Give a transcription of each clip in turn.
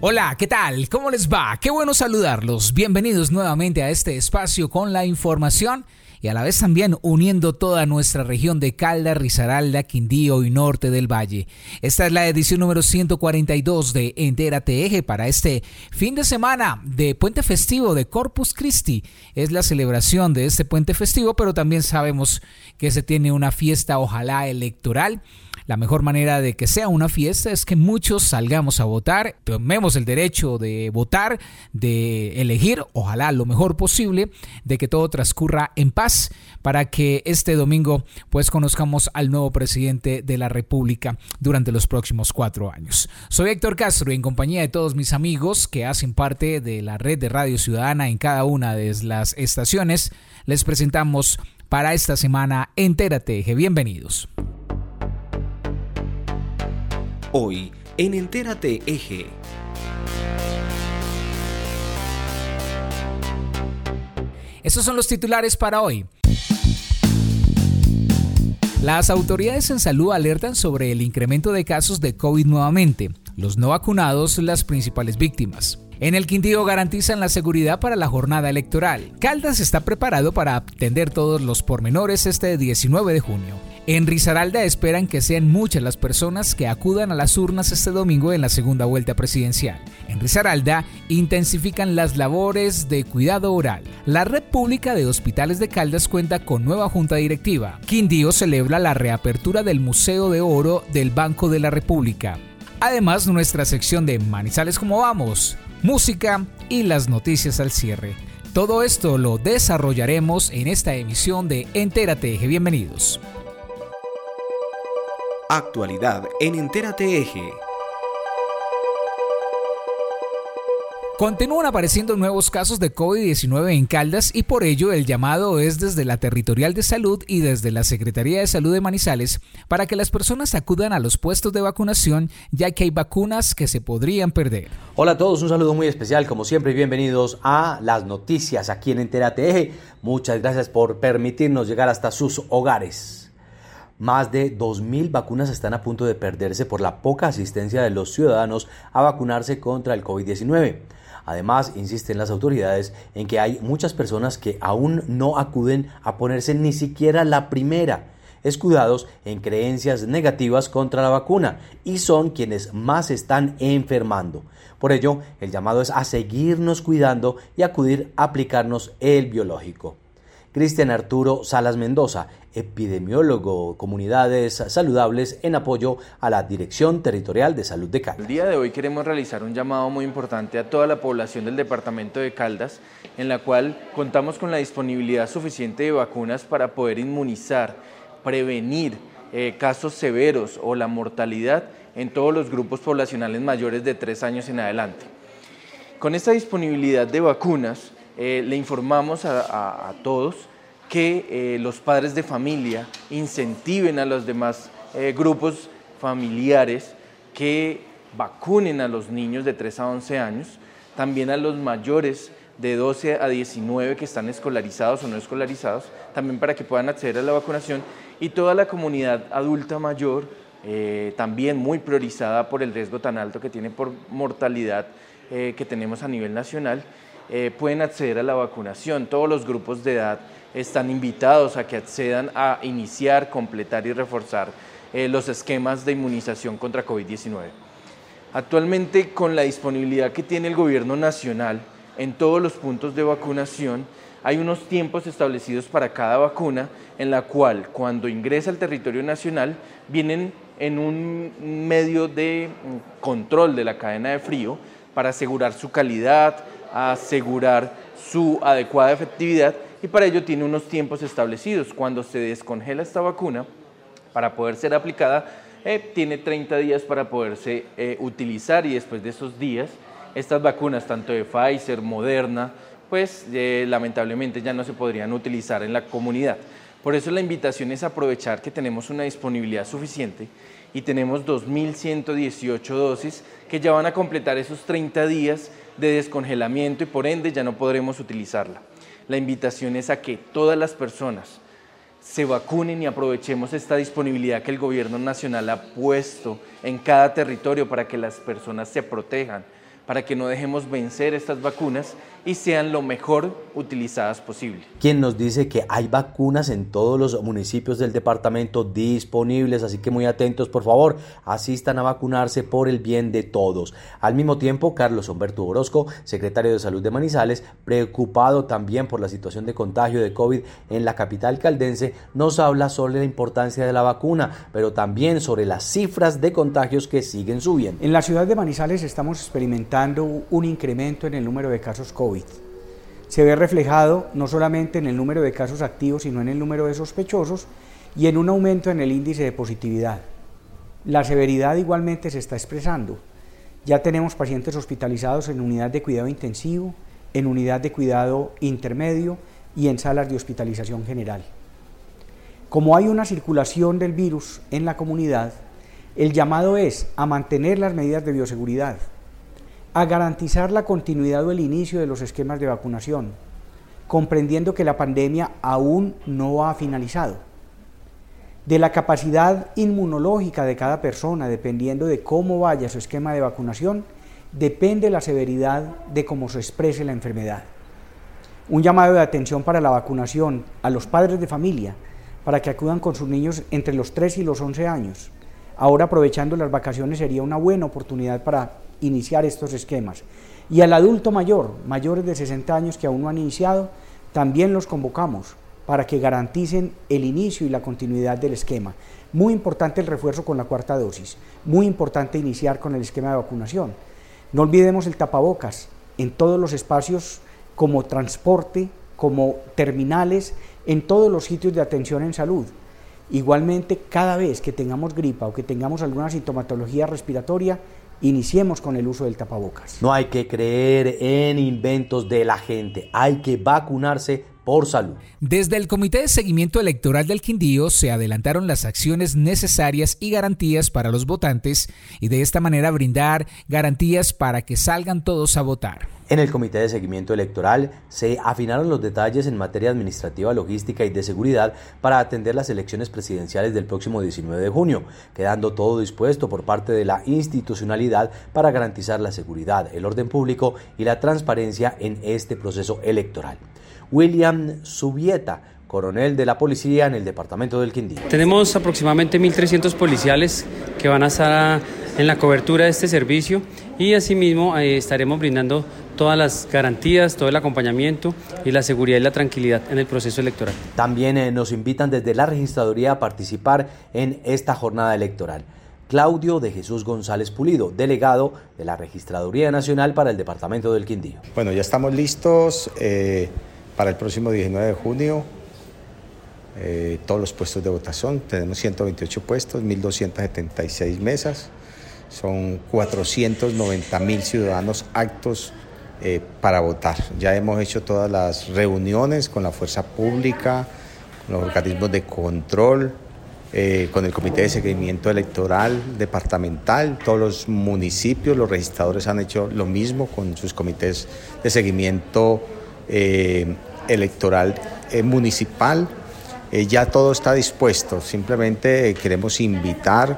Hola, ¿qué tal? ¿Cómo les va? Qué bueno saludarlos. Bienvenidos nuevamente a este espacio con la información y a la vez también uniendo toda nuestra región de Calda, Risaralda, Quindío y Norte del Valle. Esta es la edición número 142 de Entérate Eje para este fin de semana de puente festivo de Corpus Christi. Es la celebración de este puente festivo, pero también sabemos que se tiene una fiesta ojalá electoral la mejor manera de que sea una fiesta es que muchos salgamos a votar, tomemos el derecho de votar, de elegir, ojalá lo mejor posible, de que todo transcurra en paz para que este domingo pues conozcamos al nuevo presidente de la República durante los próximos cuatro años. Soy Héctor Castro y en compañía de todos mis amigos que hacen parte de la red de Radio Ciudadana en cada una de las estaciones, les presentamos para esta semana Entérate, bienvenidos. Hoy en Entérate Eje. Esos son los titulares para hoy. Las autoridades en salud alertan sobre el incremento de casos de COVID nuevamente, los no vacunados las principales víctimas. En el Quindío garantizan la seguridad para la jornada electoral. Caldas está preparado para atender todos los pormenores este 19 de junio. En Risaralda esperan que sean muchas las personas que acudan a las urnas este domingo en la segunda vuelta presidencial. En Risaralda intensifican las labores de cuidado oral. La red pública de hospitales de Caldas cuenta con nueva junta directiva. Quindío celebra la reapertura del Museo de Oro del Banco de la República. Además, nuestra sección de Manizales como vamos, música y las noticias al cierre. Todo esto lo desarrollaremos en esta emisión de Entérate. Bienvenidos. Actualidad en Entérate Eje. Continúan apareciendo nuevos casos de COVID-19 en Caldas y por ello el llamado es desde la Territorial de Salud y desde la Secretaría de Salud de Manizales para que las personas acudan a los puestos de vacunación ya que hay vacunas que se podrían perder. Hola a todos, un saludo muy especial como siempre y bienvenidos a las noticias aquí en Entérate Eje. Muchas gracias por permitirnos llegar hasta sus hogares. Más de 2.000 vacunas están a punto de perderse por la poca asistencia de los ciudadanos a vacunarse contra el COVID-19. Además, insisten las autoridades en que hay muchas personas que aún no acuden a ponerse ni siquiera la primera, escudados en creencias negativas contra la vacuna y son quienes más están enfermando. Por ello, el llamado es a seguirnos cuidando y acudir a aplicarnos el biológico. Cristian Arturo Salas Mendoza, epidemiólogo Comunidades Saludables en apoyo a la Dirección Territorial de Salud de Caldas. El día de hoy queremos realizar un llamado muy importante a toda la población del departamento de Caldas, en la cual contamos con la disponibilidad suficiente de vacunas para poder inmunizar, prevenir eh, casos severos o la mortalidad en todos los grupos poblacionales mayores de tres años en adelante. Con esta disponibilidad de vacunas, eh, le informamos a, todos que eh, los padres de familia incentiven a los demás eh, grupos familiares que vacunen a los niños de 3 a 11 años, también a los mayores de 12 a 19 que están escolarizados o no escolarizados, también para que puedan acceder a la vacunación y toda la comunidad adulta mayor, también muy priorizada por el riesgo tan alto que tiene por mortalidad que tenemos a nivel nacional, eh, pueden acceder a la vacunación. Todos los grupos de edad están invitados a que accedan a iniciar, completar y reforzar eh, los esquemas de inmunización contra COVID-19. Actualmente, con la disponibilidad que tiene el gobierno nacional en todos los puntos de vacunación, hay unos tiempos establecidos para cada vacuna en la cual cuando ingresa al territorio nacional vienen en un medio de mm, control de la cadena de frío para asegurar su calidad, asegurar su adecuada efectividad y para ello tiene unos tiempos establecidos. Cuando se descongela esta vacuna, para poder ser aplicada, eh, tiene 30 días para poderse eh, utilizar y después de esos días, estas vacunas, tanto de Pfizer, Moderna, pues eh, lamentablemente ya no se podrían utilizar en la comunidad. Por eso la invitación es aprovechar que tenemos una disponibilidad suficiente y tenemos 2.118 dosis que ya van a completar esos 30 días de descongelamiento y por ende ya no podremos utilizarla. La invitación es a que todas las personas se vacunen y aprovechemos esta disponibilidad que el gobierno nacional ha puesto en cada territorio para que las personas se protejan, para que no dejemos vencer estas vacunas y sean lo mejor utilizadas posible. Quien nos dice que hay vacunas en todos los municipios del departamento disponibles, así que muy atentos, por favor, asistan a vacunarse por el bien de todos. Al mismo tiempo, Carlos Humberto Orozco, secretario de Salud de Manizales, preocupado también por la situación de contagio de COVID en la capital caldense, nos habla sobre la importancia de la vacuna, pero también sobre las cifras de contagios que siguen subiendo. En la ciudad de Manizales estamos experimentando un incremento en el número de casos COVID se ve reflejado no solamente en el número de casos activos, sino en el número de sospechosos y en un aumento en el índice de positividad. La severidad igualmente se está expresando. Ya tenemos pacientes hospitalizados en unidad de cuidado intensivo, en unidad de cuidado intermedio y en salas de hospitalización general. Como hay una circulación del virus en la comunidad, el llamado es a mantener las medidas de bioseguridad, a garantizar la continuidad o el inicio de los esquemas de vacunación, comprendiendo que la pandemia aún no ha finalizado. De la capacidad inmunológica de cada persona, dependiendo de cómo vaya su esquema de vacunación, depende la severidad de cómo se exprese la enfermedad. Un llamado de atención para la vacunación a los padres de familia para que acudan con sus niños entre los 3 y los 11 años. Ahora aprovechando las vacaciones sería una buena oportunidad para iniciar estos esquemas. Y al adulto mayor, mayores de 60 años que aún no han iniciado, también los convocamos para que garanticen el inicio y la continuidad del esquema. Muy importante el refuerzo con la cuarta dosis, muy importante iniciar con el esquema de vacunación. No olvidemos el tapabocas en todos los espacios como transporte, como terminales, en todos los sitios de atención en salud. Igualmente, cada vez que tengamos gripa o que tengamos alguna sintomatología respiratoria, iniciemos con el uso del tapabocas. No hay que creer en inventos de la gente, hay que vacunarse por salud. Desde el Comité de Seguimiento Electoral del Quindío se adelantaron las acciones necesarias y garantías para los votantes y de esta manera brindar garantías para que salgan todos a votar. En el Comité de Seguimiento Electoral se afinaron los detalles en materia administrativa, logística y de seguridad para atender las elecciones presidenciales del próximo 19 de junio, quedando todo dispuesto por parte de la institucionalidad para garantizar la seguridad, el orden público y la transparencia en este proceso electoral. William Subieta, coronel de la policía en el departamento del Quindío. Tenemos aproximadamente 1.300 policiales que van a estar en la cobertura de este servicio y asimismo eh, estaremos brindando todas las garantías, todo el acompañamiento y la seguridad y la tranquilidad en el proceso electoral. También eh, nos invitan desde la registraduría a participar en esta jornada electoral. Claudio de Jesús González Pulido, delegado de la Registraduría Nacional para el Departamento del Quindío. Bueno, ya estamos listos eh, para el próximo 19 de junio. Eh, todos los puestos de votación, tenemos 128 puestos, 1.276 mesas, son 490 mil ciudadanos actos eh, para votar. Ya hemos hecho todas las reuniones con la fuerza pública, los organismos de control, eh, con el Comité de Seguimiento Electoral Departamental, todos los municipios, los registradores han hecho lo mismo con sus comités de seguimiento electoral municipal. Eh, ya todo está dispuesto, simplemente queremos invitar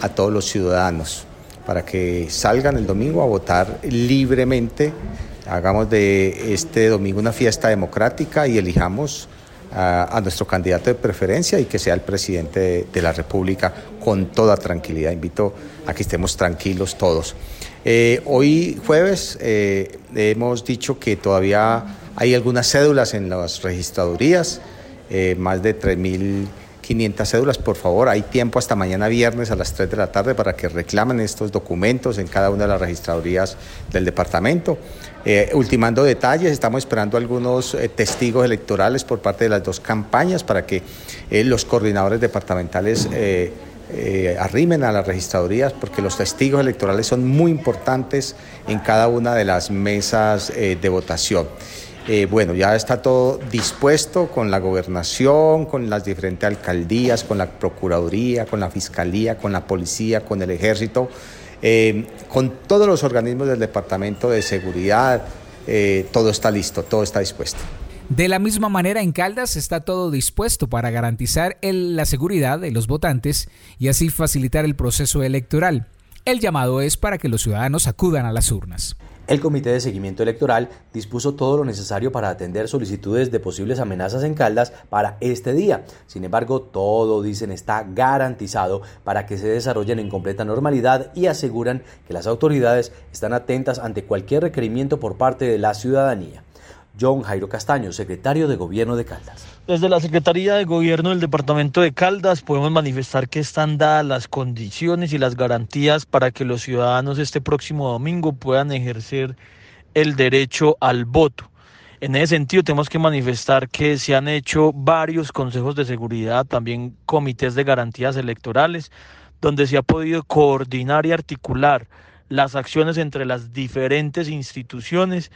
a todos los ciudadanos para que salgan el domingo a votar libremente, hagamos de este domingo una fiesta democrática y elijamos a, nuestro candidato de preferencia y que sea el presidente de, la República con toda tranquilidad. Invito a que estemos tranquilos todos. Eh, hoy jueves eh, hemos dicho que todavía hay algunas cédulas en las registradurías. Eh, más de 3.500 cédulas. Por favor, hay tiempo hasta mañana viernes a las 3 de la tarde para que reclamen estos documentos en cada una de las registradurías del departamento. Eh, ultimando detalles, estamos esperando algunos eh, testigos electorales por parte de las dos campañas para que los coordinadores departamentales arrimen a las registradurías porque los testigos electorales son muy importantes en cada una de las mesas de votación. Eh, bueno, ya está todo dispuesto con la gobernación, con las diferentes alcaldías, con la Procuraduría, con la Fiscalía, con la Policía, con el Ejército, eh, con todos los organismos del Departamento de Seguridad. Eh, todo está listo, todo está dispuesto. De la misma manera, en Caldas está todo dispuesto para garantizar la seguridad de los votantes y así facilitar el proceso electoral. El llamado es para que los ciudadanos acudan a las urnas. El Comité de Seguimiento Electoral dispuso todo lo necesario para atender solicitudes de posibles amenazas en Caldas para este día. Sin embargo, todo, dicen, está garantizado para que se desarrollen en completa normalidad y aseguran que las autoridades están atentas ante cualquier requerimiento por parte de la ciudadanía. John Jairo Castaño, secretario de Gobierno de Caldas. Desde la Secretaría de Gobierno del Departamento de Caldas podemos manifestar que están dadas las condiciones y las garantías para que los ciudadanos este próximo domingo puedan ejercer el derecho al voto. En ese sentido tenemos que manifestar que se han hecho varios consejos de seguridad, también comités de garantías electorales, donde se ha podido coordinar y articular las acciones entre las diferentes instituciones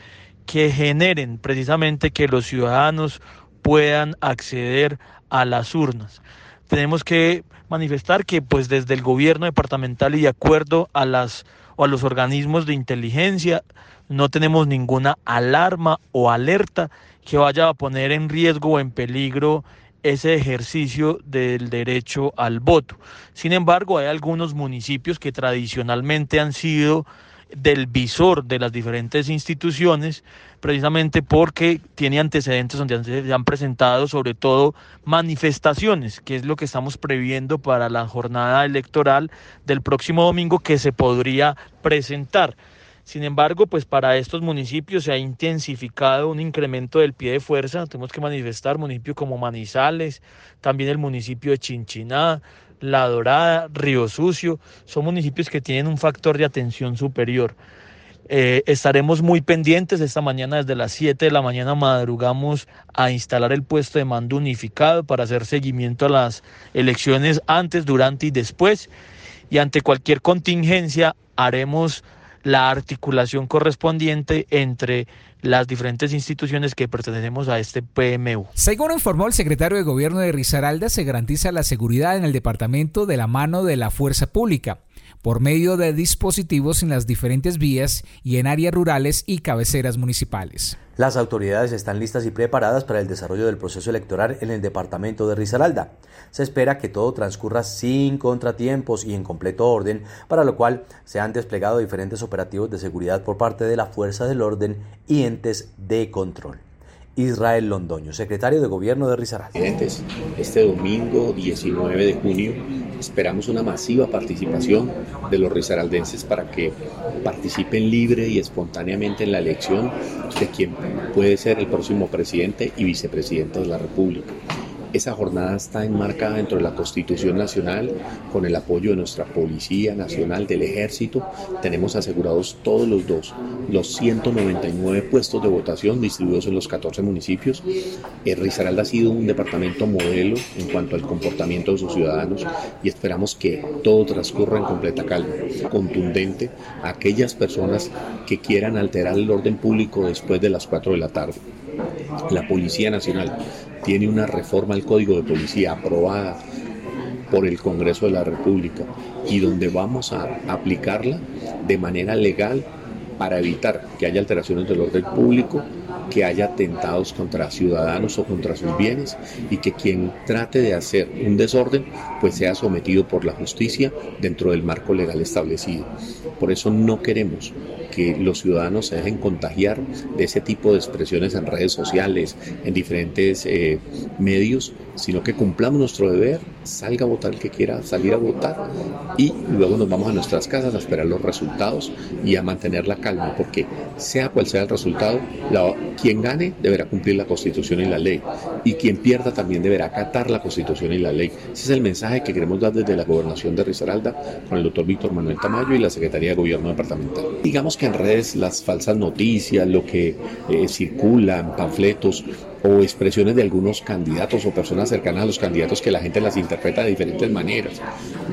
que generen precisamente que los ciudadanos puedan acceder a las urnas. Tenemos que manifestar que pues desde el gobierno departamental y de acuerdo a las o a los organismos de inteligencia no tenemos ninguna alarma o alerta que vaya a poner en riesgo o en peligro ese ejercicio del derecho al voto. Sin embargo, hay algunos municipios que tradicionalmente han sido del visor de las diferentes instituciones, precisamente porque tiene antecedentes donde se han presentado sobre todo manifestaciones, que es lo que estamos previendo para la jornada electoral del próximo domingo que se podría presentar. Sin embargo, pues para estos municipios se ha intensificado un incremento del pie de fuerza. Tenemos que manifestar municipios como Manizales, también el municipio de Chinchiná, la Dorada, Río Sucio, son municipios que tienen un factor de atención superior. Eh, estaremos muy pendientes. Esta mañana, desde las 7 de la mañana, madrugamos a instalar el puesto de mando unificado para hacer seguimiento a las elecciones antes, durante y después. Y ante cualquier contingencia, haremos la articulación correspondiente entre las diferentes instituciones que pertenecemos a este PMU. Según informó el secretario de Gobierno de Risaralda, se garantiza la seguridad en el departamento de la mano de la fuerza pública por medio de dispositivos en las diferentes vías y en áreas rurales y cabeceras municipales. Las autoridades están listas y preparadas para el desarrollo del proceso electoral en el departamento de Risaralda. Se espera que todo transcurra sin contratiempos y en completo orden, para lo cual se han desplegado diferentes operativos de seguridad por parte de la Fuerza del Orden y entes de control. Israel Londoño, secretario de Gobierno de Risaralda. Este domingo 19 de junio esperamos una masiva participación de los risaraldenses para que participen libre y espontáneamente en la elección de quien puede ser el próximo presidente y vicepresidente de la República. Esa jornada está enmarcada dentro de la Constitución Nacional con el apoyo de nuestra Policía Nacional, del Ejército. Tenemos asegurados todos los dos, los 199 puestos de votación distribuidos en los 14 municipios. El Risaralda ha sido un departamento modelo en cuanto al comportamiento de sus ciudadanos y esperamos que todo transcurra en completa calma, contundente a aquellas personas que quieran alterar el orden público después de las 4 de la tarde. La Policía Nacional tiene una reforma al Código de Policía aprobada por el Congreso de la República y donde vamos a aplicarla de manera legal para evitar que haya alteraciones del orden público, que haya atentados contra ciudadanos o contra sus bienes y que quien trate de hacer un desorden pues sea sometido por la justicia dentro del marco legal establecido. Por eso no queremos que los ciudadanos se dejen contagiar de ese tipo de expresiones en redes sociales, en diferentes eh, medios, sino que cumplamos nuestro deber, salga a votar el que quiera salir a votar y luego nos vamos a nuestras casas a esperar los resultados y a mantener la calma, porque sea cual sea el resultado, quien gane deberá cumplir la Constitución y la ley y quien pierda también deberá acatar la Constitución y la ley. Ese es el mensaje que queremos dar desde la gobernación de Risaralda con el doctor Víctor Manuel Tamayo y la Secretaría de Gobierno Departamental. Digamos que en redes las falsas noticias, lo que eh, circula en panfletos o expresiones de algunos candidatos o personas cercanas a los candidatos que la gente las interpreta de diferentes maneras.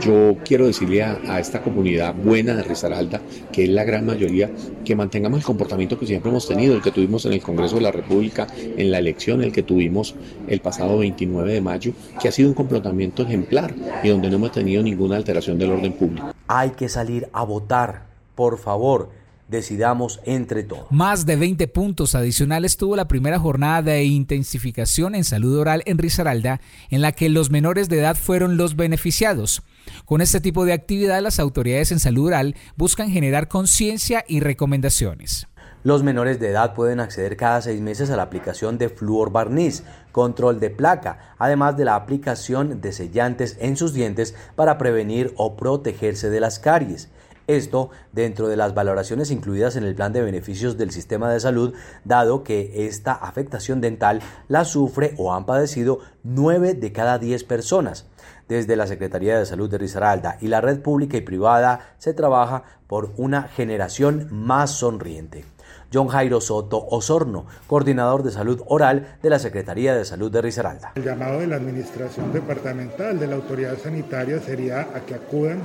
Yo quiero decirle a, esta comunidad buena de Risaralda, que es la gran mayoría, que mantengamos el comportamiento que siempre hemos tenido, el que tuvimos en el Congreso de la República, en la elección, el que tuvimos el pasado 29 de mayo, que ha sido un comportamiento ejemplar y donde no hemos tenido ninguna alteración del orden público. Hay que salir a votar, por favor decidamos entre todos. Más de 20 puntos adicionales tuvo la primera jornada de intensificación en salud oral en Risaralda, en la que los menores de edad fueron los beneficiados. Con este tipo de actividad, las autoridades en salud oral buscan generar conciencia y recomendaciones. Los menores de edad pueden acceder cada seis meses a la aplicación de flúor barniz, control de placa, además de la aplicación de sellantes en sus dientes para prevenir o protegerse de las caries. Esto dentro de las valoraciones incluidas en el plan de beneficios del sistema de salud, dado que esta afectación dental la sufre o han padecido 9 de cada 10 personas. Desde la Secretaría de Salud de Risaralda y la red pública y privada se trabaja por una generación más sonriente. John Jairo Soto Osorno, coordinador de salud oral de la Secretaría de Salud de Risaralda. El llamado de la Administración Departamental de la Autoridad Sanitaria sería a que acudan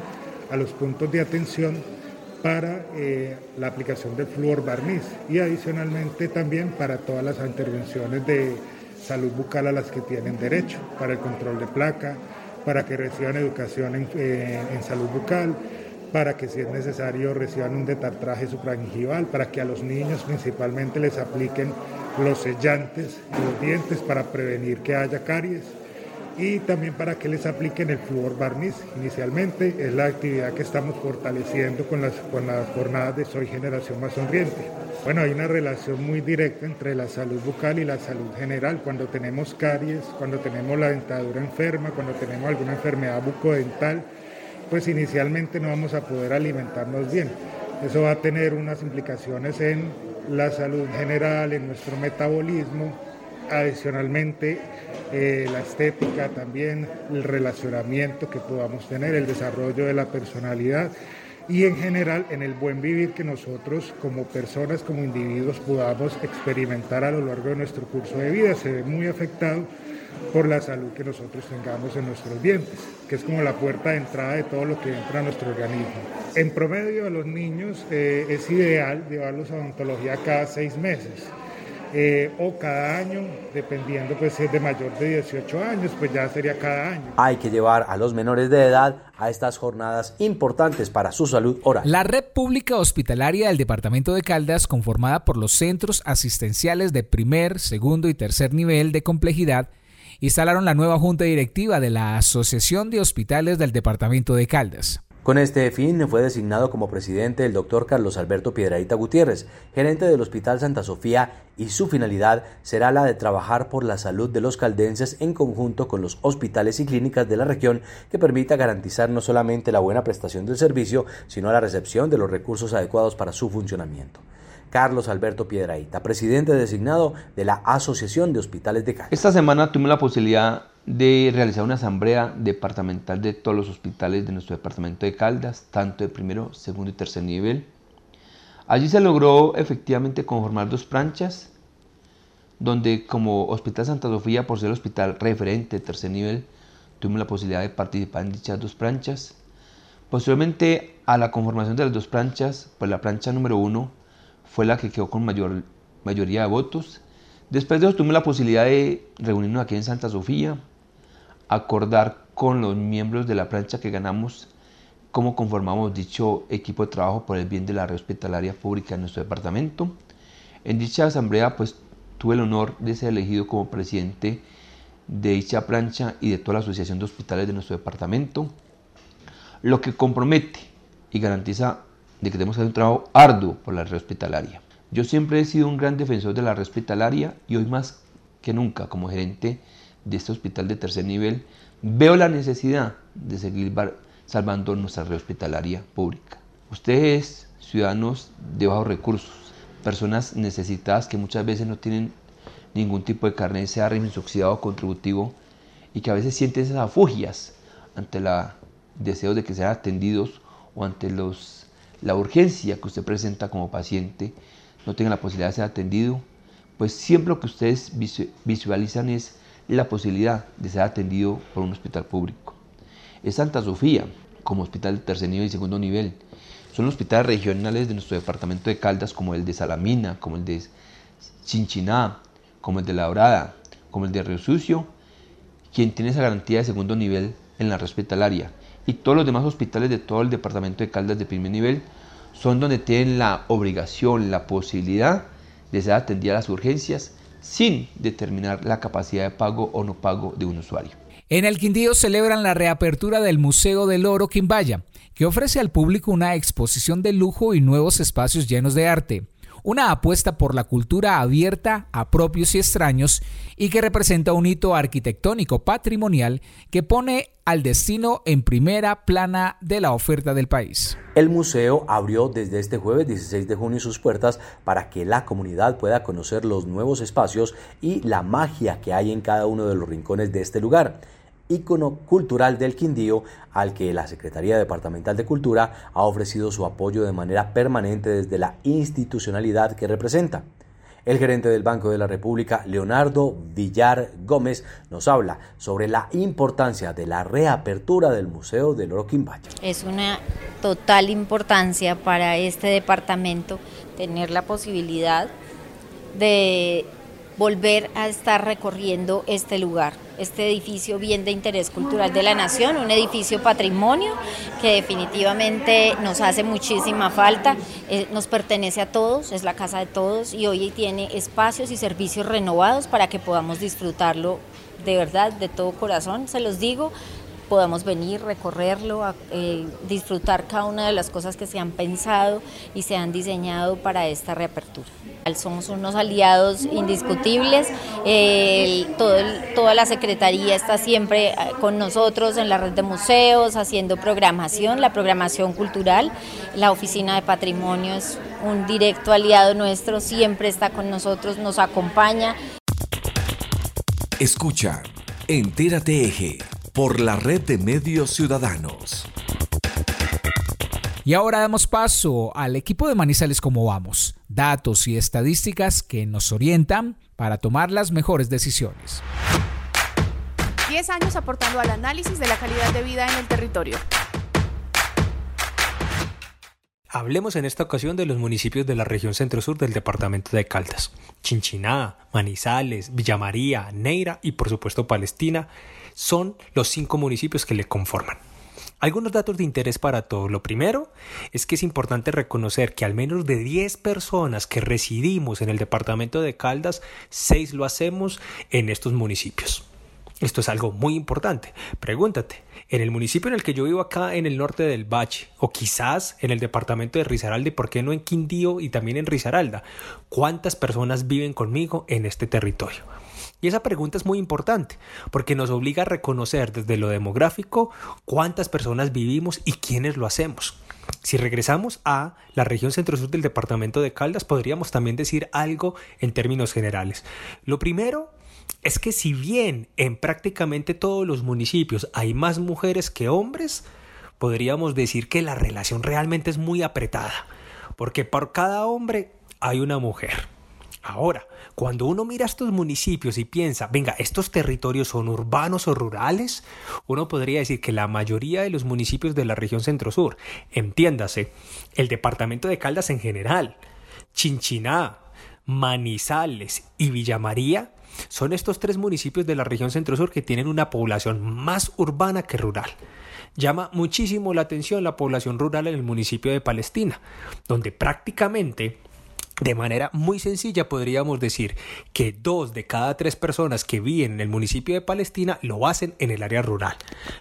a los puntos de atención para eh, la aplicación del flúor barniz y adicionalmente también para todas las intervenciones de salud bucal a las que tienen derecho, para el control de placa, para que reciban educación en, eh, salud bucal, para que si es necesario reciban un detartraje supragingival, para que a los niños principalmente les apliquen los sellantes de los dientes para prevenir que haya caries y también para que les apliquen el flúor barniz. Inicialmente es la actividad que estamos fortaleciendo con las, con las jornadas de Soy Generación Más Sonriente. Bueno, hay una relación muy directa entre la salud bucal y la salud general. Cuando tenemos caries, cuando tenemos la dentadura enferma, cuando tenemos alguna enfermedad bucodental, pues inicialmente no vamos a poder alimentarnos bien. Eso va a tener unas implicaciones en la salud general, en nuestro metabolismo, adicionalmente eh, la estética también, el relacionamiento que podamos tener, el desarrollo de la personalidad y en general en el buen vivir que nosotros como personas, como individuos podamos experimentar a lo largo de nuestro curso de vida. Se ve muy afectado por la salud que nosotros tengamos en nuestros dientes, que es como la puerta de entrada de todo lo que entra a nuestro organismo. En promedio a los niños eh, es ideal llevarlos a odontología cada seis meses. Eh, o cada año, dependiendo pues si es de mayor de 18 años, pues ya sería cada año. Hay que llevar a los menores de edad a estas jornadas importantes para su salud oral. La red pública hospitalaria del Departamento de Caldas, conformada por los centros asistenciales de primer, segundo y tercer nivel de complejidad, instalaron la nueva junta directiva de la Asociación de Hospitales del Departamento de Caldas. Con este fin fue designado como presidente el doctor Carlos Alberto Piedraíta Gutiérrez, gerente del Hospital Santa Sofía, y su finalidad será la de trabajar por la salud de los caldenses en conjunto con los hospitales y clínicas de la región que permita garantizar no solamente la buena prestación del servicio, sino la recepción de los recursos adecuados para su funcionamiento. Carlos Alberto Piedraíta, presidente designado de la Asociación de Hospitales de Cali. Esta semana tuve la posibilidad de realizar una asamblea departamental de todos los hospitales de nuestro departamento de Caldas, tanto de primero, segundo y tercer nivel. Allí se logró efectivamente conformar dos planchas, donde como Hospital Santa Sofía, por ser el hospital referente de tercer nivel, tuvimos la posibilidad de participar en dichas dos planchas. Posteriormente a la conformación de las dos planchas, pues la plancha número uno fue la que quedó con mayor mayoría de votos. Después de eso tuvimos la posibilidad de reunirnos aquí en Santa Sofía, acordar con los miembros de la plancha que ganamos cómo conformamos dicho equipo de trabajo por el bien de la red hospitalaria pública en nuestro departamento. En dicha asamblea pues tuve el honor de ser elegido como presidente de dicha plancha y de toda la asociación de hospitales de nuestro departamento, lo que compromete y garantiza de que tenemos que hacer un trabajo arduo por la red hospitalaria. Yo siempre he sido un gran defensor de la red hospitalaria y hoy más que nunca como gerente de este hospital de tercer nivel, veo la necesidad de seguir salvando nuestra red hospitalaria pública. Ustedes, ciudadanos de bajos recursos, personas necesitadas que muchas veces no tienen ningún tipo de carnet, sea régimen subsidiado o contributivo, y que a veces sienten esas afugias ante la deseo de que sean atendidos o ante los, la urgencia que usted presenta como paciente, no tengan la posibilidad de ser atendido, pues siempre lo que ustedes visualizan es la posibilidad de ser atendido por un hospital público. Es Santa Sofía, como hospital de tercer nivel y segundo nivel. Son hospitales regionales de nuestro departamento de Caldas, como el de Salamina, como el de Chinchiná, como el de La Dorada, como el de Río Sucio, quien tiene esa garantía de segundo nivel en la hospitalaria. Y todos los demás hospitales de todo el departamento de Caldas de primer nivel son donde tienen la obligación, la posibilidad de ser atendida a las urgencias sin determinar la capacidad de pago o no pago de un usuario. En el Quindío celebran la reapertura del Museo del Oro Quimbaya, que ofrece al público una exposición de lujo y nuevos espacios llenos de arte una apuesta por la cultura abierta a propios y extraños y que representa un hito arquitectónico patrimonial que pone al destino en primera plana de la oferta del país. El museo abrió desde este jueves 16 de junio sus puertas para que la comunidad pueda conocer los nuevos espacios y la magia que hay en cada uno de los rincones de este lugar ícono cultural del Quindío, al que la Secretaría Departamental de Cultura ha ofrecido su apoyo de manera permanente desde la institucionalidad que representa. El gerente del Banco de la República, Leonardo Villar Gómez, nos habla sobre la importancia de la reapertura del Museo del Oro Quimbaya. Es una total importancia para este departamento tener la posibilidad de volver a estar recorriendo este lugar, este edificio bien de interés cultural de la nación, un edificio patrimonio que definitivamente nos hace muchísima falta, eh, nos pertenece a todos, es la casa de todos y hoy tiene espacios y servicios renovados para que podamos disfrutarlo de verdad, de todo corazón, se los digo, podamos venir, recorrerlo, eh, disfrutar cada una de las cosas que se han pensado y se han diseñado para esta reapertura. Somos unos aliados indiscutibles, toda la Secretaría está siempre eh, con nosotros en la red de museos, haciendo programación, la programación cultural, la Oficina de Patrimonio es un directo aliado nuestro, siempre está con nosotros, nos acompaña. Escucha, entérate eje por la red de medios ciudadanos. Y ahora damos paso al equipo de Manizales como vamos, datos y estadísticas que nos orientan para tomar las mejores decisiones. 10 años aportando al análisis de la calidad de vida en el territorio. Hablemos en esta ocasión de los municipios de la región centro-sur del departamento de Caldas. Chinchiná, Manizales, Villa María, Neira y por supuesto Palestina son los cinco municipios que le conforman. Algunos datos de interés para todos. Lo primero es que es importante reconocer que al menos de 10 personas que residimos en el departamento de Caldas, 6 lo hacemos en estos municipios. Esto es algo muy importante. Pregúntate, en el municipio en el que yo vivo acá en el norte del Bache, o quizás en el departamento de Risaralda, y por qué no en Quindío y también en Risaralda, ¿cuántas personas viven conmigo en este territorio? Y esa pregunta es muy importante porque nos obliga a reconocer desde lo demográfico cuántas personas vivimos y quiénes lo hacemos. Si regresamos a la región centro-sur del departamento de Caldas, podríamos también decir algo en términos generales. Lo primero es que si bien en prácticamente todos los municipios hay más mujeres que hombres, podríamos decir que la relación realmente es muy apretada, porque por cada hombre hay una mujer. Ahora, cuando uno mira estos municipios y piensa, venga, estos territorios son urbanos o rurales, uno podría decir que la mayoría de los municipios de la región centro-sur, entiéndase, el departamento de Caldas en general, Chinchiná, Manizales y Villa María, son estos tres municipios de la región centro-sur que tienen una población más urbana que rural. Llama muchísimo la atención la población rural en el municipio de Palestina, donde prácticamente de manera muy sencilla podríamos decir que dos de cada tres personas que viven en el municipio de Palestina lo hacen en el área rural.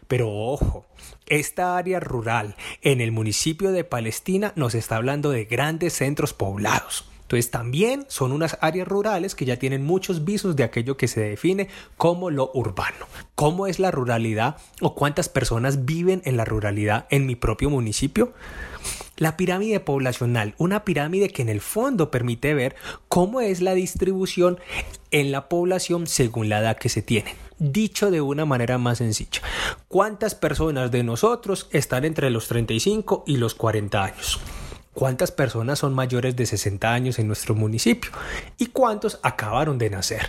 Pero ojo, esta área rural en el municipio de Palestina nos está hablando de grandes centros poblados. Entonces también son unas áreas rurales que ya tienen muchos visos de aquello que se define como lo urbano. ¿Cómo es la ruralidad o cuántas personas viven en la ruralidad en mi propio municipio? La pirámide poblacional, una pirámide que en el fondo permite ver cómo es la distribución en la población según la edad que se tiene. Dicho de una manera más sencilla, ¿cuántas personas de nosotros están entre los 35 y los 40 años? cuántas personas son mayores de 60 años en nuestro municipio y cuántos acabaron de nacer.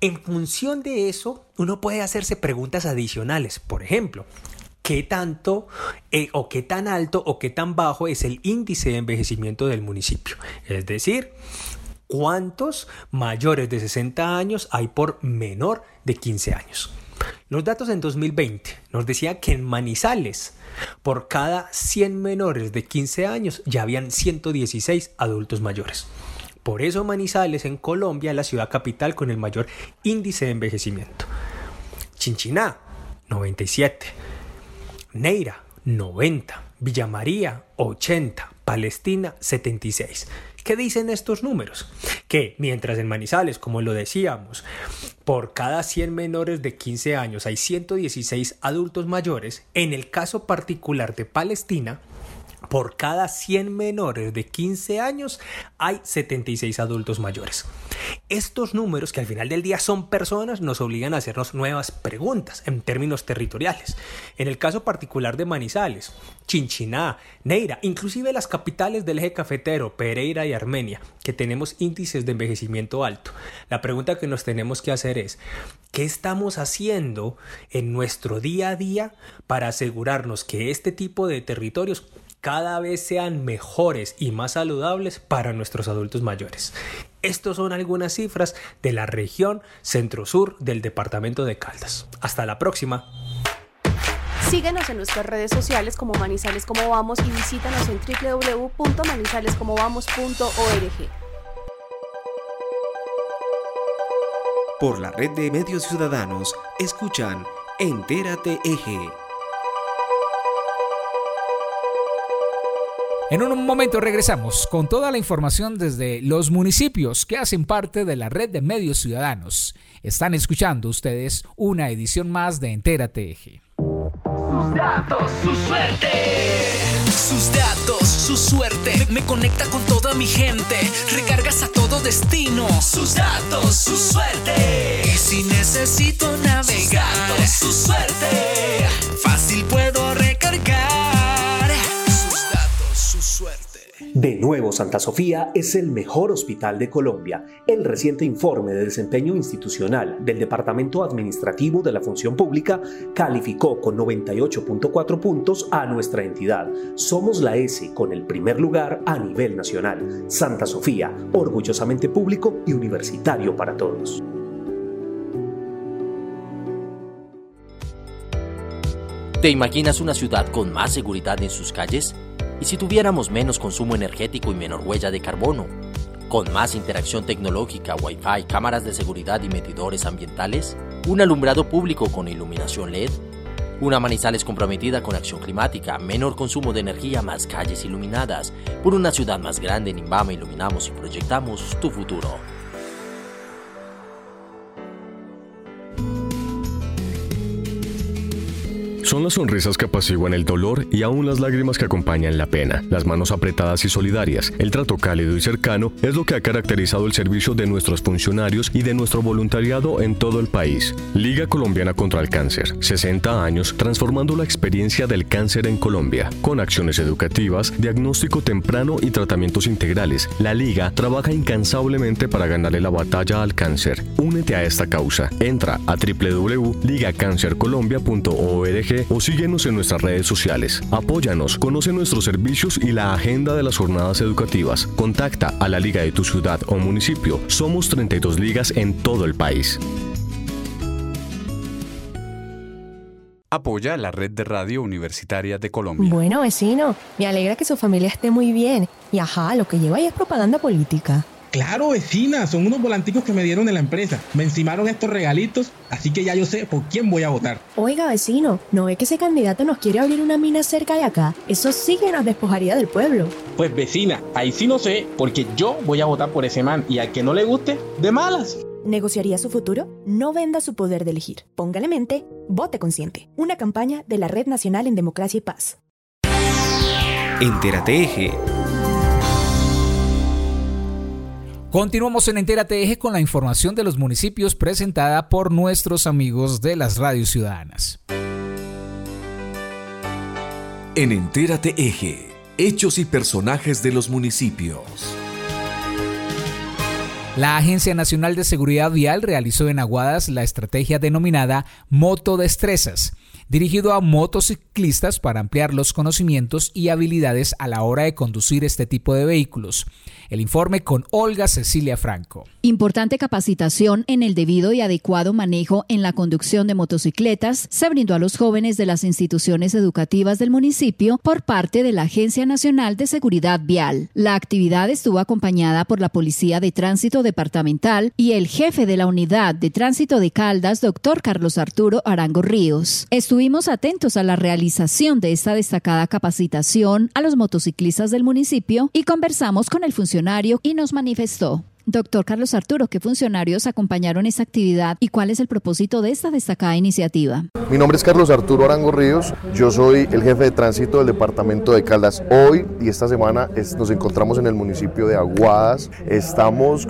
En función de eso, uno puede hacerse preguntas adicionales. Por ejemplo, qué tanto eh, o qué tan alto o qué tan bajo es el índice de envejecimiento del municipio. Es decir, cuántos mayores de 60 años hay por menor de 15 años. Los datos en 2020 nos decían que en Manizales, por cada 100 menores de 15 años, ya habían 116 adultos mayores. Por eso Manizales en Colombia es la ciudad capital con el mayor índice de envejecimiento. Chinchiná, 97. Neira, 90. Villa María, 80. Palestina, 76. ¿Qué dicen estos números? Que mientras en Manizales, como lo decíamos, por cada 100 menores de 15 años hay 116 adultos mayores, en el caso particular de Palestina, por cada 100 menores de 15 años hay 76 adultos mayores. Estos números, que al final del día son personas, nos obligan a hacernos nuevas preguntas en términos territoriales. En el caso particular de Manizales, Chinchiná, Neira, inclusive las capitales del eje cafetero, Pereira y Armenia, que tenemos índices de envejecimiento alto. La pregunta que nos tenemos que hacer es, ¿qué estamos haciendo en nuestro día a día para asegurarnos que este tipo de territorios cada vez sean mejores y más saludables para nuestros adultos mayores. Estos son algunas cifras de la región centro-sur del departamento de Caldas. Hasta la próxima. Síguenos en nuestras redes sociales como Manizales Como Vamos y visítanos en www.manizalescomovamos.org. Por la red de medios ciudadanos, escuchan Entérate Eje. En un momento regresamos con toda la información desde los municipios que hacen parte de la red de medios ciudadanos. Están escuchando ustedes una edición más de Entérate Eje. Sus datos, su suerte. Sus datos, su suerte. Me, conecta con toda mi gente. Recargas a todo destino. Sus datos, su suerte. Y si necesito navegar, su suerte. Fácil puedo De nuevo, Santa Sofía es el mejor hospital de Colombia. El reciente informe de desempeño institucional del Departamento Administrativo de la Función Pública calificó con 98.4 puntos a nuestra entidad. Somos la S con el primer lugar a nivel nacional. Santa Sofía, orgullosamente público y universitario para todos. ¿Te imaginas una ciudad con más seguridad en sus calles? ¿Y si tuviéramos menos consumo energético y menor huella de carbono? ¿Con más interacción tecnológica, Wi-Fi, cámaras de seguridad y medidores ambientales? ¿Un alumbrado público con iluminación LED? Una Manizales comprometida con acción climática, menor consumo de energía, más calles iluminadas. Por una ciudad más grande en Imbama iluminamos y proyectamos tu futuro. Son las sonrisas que apaciguan el dolor y aún las lágrimas que acompañan la pena. Las manos apretadas y solidarias, el trato cálido y cercano es lo que ha caracterizado el servicio de nuestros funcionarios y de nuestro voluntariado en todo el país. Liga Colombiana contra el Cáncer. 60 años transformando la experiencia del cáncer en Colombia. Con acciones educativas, diagnóstico temprano y tratamientos integrales, la Liga trabaja incansablemente para ganarle la batalla al cáncer. Únete a esta causa. Entra a www.ligacancercolombia.org o síguenos en nuestras redes sociales. Apóyanos, conoce nuestros servicios y la agenda de las jornadas educativas. Contacta a la liga de tu ciudad o municipio. Somos 32 ligas en todo el país. Apoya la red de radio universitaria de Colombia. Bueno, vecino, me alegra que su familia esté muy bien. Y ajá, lo que lleva ahí es propaganda política. Claro, vecina, son unos volanticos que me dieron en la empresa. Me encimaron estos regalitos, así que ya yo sé por quién voy a votar. Oiga, vecino, ¿no ve que ese candidato nos quiere abrir una mina cerca de acá? Eso sí que nos despojaría del pueblo. Pues vecina, ahí sí no sé, porque yo voy a votar por ese man y al que no le guste, de malas. ¿Negociaría su futuro? No venda su poder de elegir. Póngale mente, vote consciente. Una campaña de la Red Nacional en Democracia y Paz. Entérate Eje. Continuamos en Entérate Eje con la información de los municipios presentada por nuestros amigos de las radios ciudadanas. En Entérate Eje, hechos y personajes de los municipios. La Agencia Nacional de Seguridad Vial realizó en Aguadas la estrategia denominada Moto Destrezas dirigido a motociclistas para ampliar los conocimientos y habilidades a la hora de conducir este tipo de vehículos. El informe con Olga Cecilia Franco. Importante capacitación en el debido y adecuado manejo en la conducción de motocicletas se brindó a los jóvenes de las instituciones educativas del municipio por parte de la Agencia Nacional de Seguridad Vial. La actividad estuvo acompañada por la Policía de Tránsito Departamental y el jefe de la Unidad de Tránsito de Caldas, doctor Carlos Arturo Arango Ríos. Estuvimos atentos a la realización de esta destacada capacitación a los motociclistas del municipio y conversamos con el funcionario y nos manifestó. Doctor Carlos Arturo, ¿qué funcionarios acompañaron esta actividad y cuál es el propósito de esta destacada iniciativa? Mi nombre es Carlos Arturo Arango Ríos, yo soy el jefe de tránsito del departamento de Caldas. Hoy y esta semana nos encontramos en el municipio de Aguadas, estamos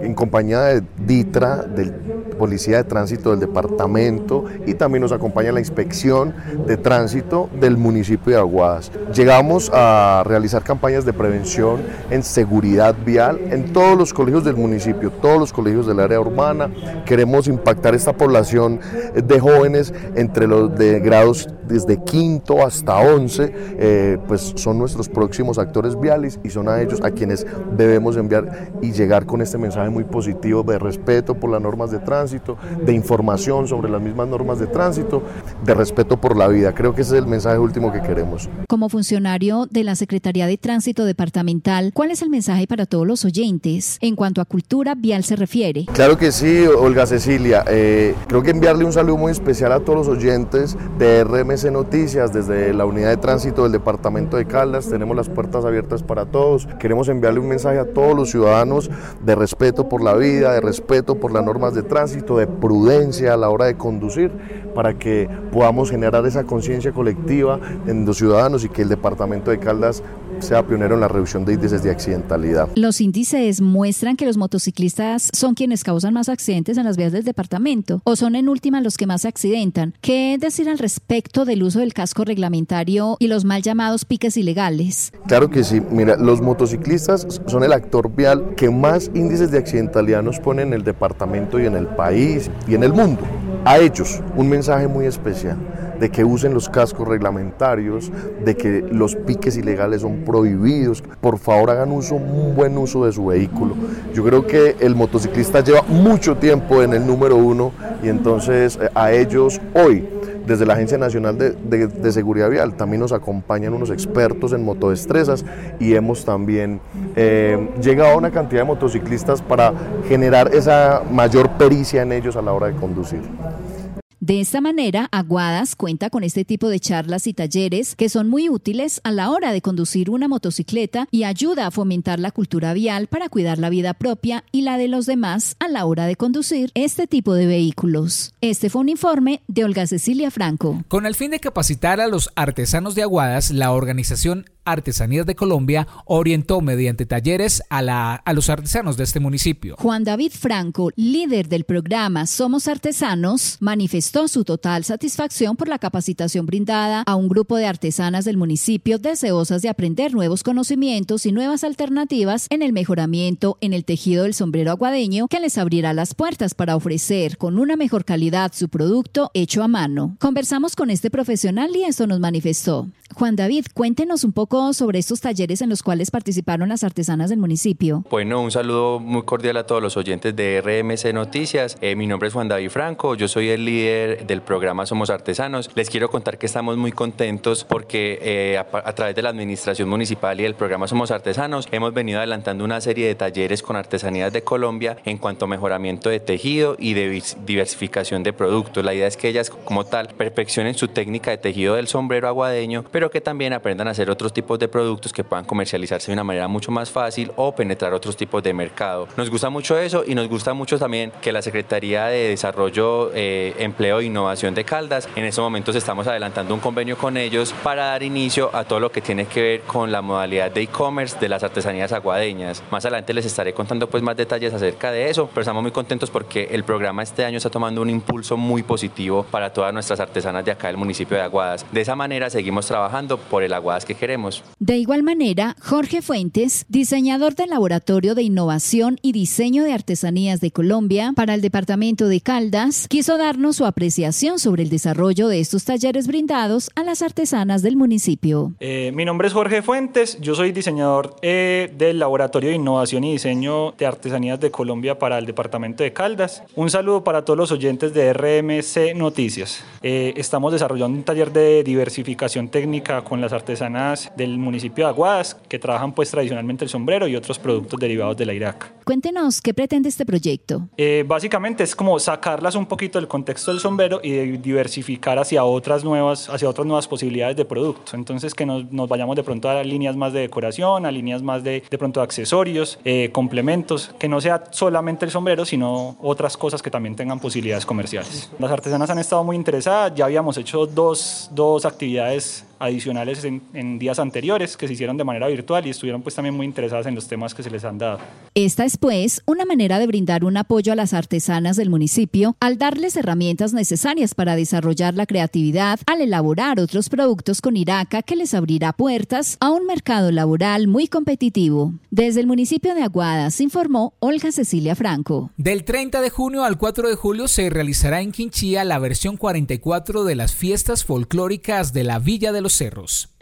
en compañía de DITRA, del Policía de Tránsito del departamento y también nos acompaña la inspección de tránsito del municipio de Aguadas. Llegamos a realizar campañas de prevención en seguridad vial en todos los colegios del municipio, todos los colegios del área urbana. Queremos impactar esta población de jóvenes entre los de grados desde quinto hasta once, eh, pues son nuestros próximos actores viales y son a ellos a quienes debemos enviar y llegar con este mensaje muy positivo de respeto por las normas de tránsito, de información sobre las mismas normas de tránsito, de respeto por la vida. Creo que ese es el mensaje último que queremos. Como funcionario de la Secretaría de Tránsito Departamental, ¿cuál es el mensaje para todos los oyentes? en cuanto a cultura vial se refiere. Claro que sí, Olga Cecilia. Eh, creo que enviarle un saludo muy especial a todos los oyentes de RMC Noticias desde la unidad de tránsito del departamento de Caldas. Tenemos las puertas abiertas para todos. Queremos enviarle un mensaje a todos los ciudadanos de respeto por la vida, de respeto por las normas de tránsito, de prudencia a la hora de conducir, para que podamos generar esa conciencia colectiva en los ciudadanos y que el departamento de Caldas sea pionero en la reducción de índices de accidentalidad. Los índices muestran que los motociclistas son quienes causan más accidentes en las vías del departamento o son en última los que más se accidentan. ¿Qué decir al respecto del uso del casco reglamentario y los mal llamados piques ilegales? Claro que sí. Mira, los motociclistas son el actor vial que más índices de accidentalidad nos pone en el departamento y en el país y en el mundo. A ellos un mensaje muy especial de que usen los cascos reglamentarios, de que los piques ilegales son prohibidos. Por favor, hagan un buen uso de su vehículo. Yo creo que el motociclista lleva mucho tiempo en el número uno y entonces eh, a ellos hoy desde la Agencia Nacional de, Seguridad Vial también nos acompañan unos expertos en motodestrezas y hemos también eh, llegado a una cantidad de motociclistas para generar esa mayor pericia en ellos a la hora de conducir. De esta manera, Aguadas cuenta con este tipo de charlas y talleres que son muy útiles a la hora de conducir una motocicleta y ayuda a fomentar la cultura vial para cuidar la vida propia y la de los demás a la hora de conducir este tipo de vehículos. Este fue un informe de Olga Cecilia Franco. Con el fin de capacitar a los artesanos de Aguadas, la organización Artesanías de Colombia orientó mediante talleres a, la, a los artesanos de este municipio. Juan David Franco, líder del programa Somos Artesanos, manifestó su total satisfacción por la capacitación brindada a un grupo de artesanas del municipio deseosas de aprender nuevos conocimientos y nuevas alternativas en el mejoramiento en el tejido del sombrero aguadeño que les abrirá las puertas para ofrecer con una mejor calidad su producto hecho a mano. Conversamos con este profesional y esto nos manifestó. Juan David, cuéntenos un poco sobre estos talleres en los cuales participaron las artesanas del municipio. Bueno, un saludo muy cordial a todos los oyentes de RMC Noticias. Eh, mi nombre es Juan David Franco, yo soy el líder del programa Somos Artesanos. Les quiero contar que estamos muy contentos porque eh, a, través de la administración municipal y del programa Somos Artesanos hemos venido adelantando una serie de talleres con artesanías de Colombia en cuanto a mejoramiento de tejido y de diversificación de productos. La idea es que ellas como tal perfeccionen su técnica de tejido del sombrero aguadeño, pero que también aprendan a hacer otros tipos de productos que puedan comercializarse de una manera mucho más fácil o penetrar otros tipos de mercado. Nos gusta mucho eso y nos gusta mucho también que la Secretaría de Desarrollo, eh, Empleo e Innovación de Caldas, en estos momentos estamos adelantando un convenio con ellos para dar inicio a todo lo que tiene que ver con la modalidad de e-commerce de las artesanías aguadeñas. Más adelante les estaré contando pues más detalles acerca de eso, pero estamos muy contentos porque el programa este año está tomando un impulso muy positivo para todas nuestras artesanas de acá del municipio de Aguadas. De esa manera seguimos trabajando por el Aguadas que queremos De igual manera, Jorge Fuentes, diseñador del Laboratorio de Innovación y Diseño de Artesanías de Colombia para el Departamento de Caldas, quiso darnos su apreciación sobre el desarrollo de estos talleres brindados a las artesanas del municipio. Eh, mi nombre es Jorge Fuentes, yo soy diseñador eh, del Laboratorio de Innovación y Diseño de Artesanías de Colombia para el Departamento de Caldas. Un saludo para todos los oyentes de RMC Noticias. Eh, estamos desarrollando un taller de diversificación técnica con las artesanas del municipio de Aguadas que trabajan pues tradicionalmente el sombrero y otros productos derivados de la Irak. Cuéntenos qué pretende este proyecto. Eh, básicamente es como sacarlas un poquito del contexto del sombrero y diversificar hacia otras nuevas, hacia otras nuevas posibilidades de productos. Entonces que nos, nos vayamos de pronto a líneas más de decoración, a líneas más de, de pronto de accesorios, eh, complementos, que no sea solamente el sombrero, sino otras cosas que también tengan posibilidades comerciales. Las artesanas han estado muy interesadas, ya habíamos hecho dos, dos actividades adicionales en, en, días anteriores que se hicieron de manera virtual y estuvieron pues también muy interesadas en los temas que se les han dado. Esta es pues una manera de brindar un apoyo a las artesanas del municipio al darles herramientas necesarias para desarrollar la creatividad al elaborar otros productos con Iraca que les abrirá puertas a un mercado laboral muy competitivo. Desde el municipio de Aguadas informó Olga Cecilia Franco. Del 30 de junio al 4 de julio se realizará en Quinchía la versión 44 de las fiestas folclóricas de la Villa de los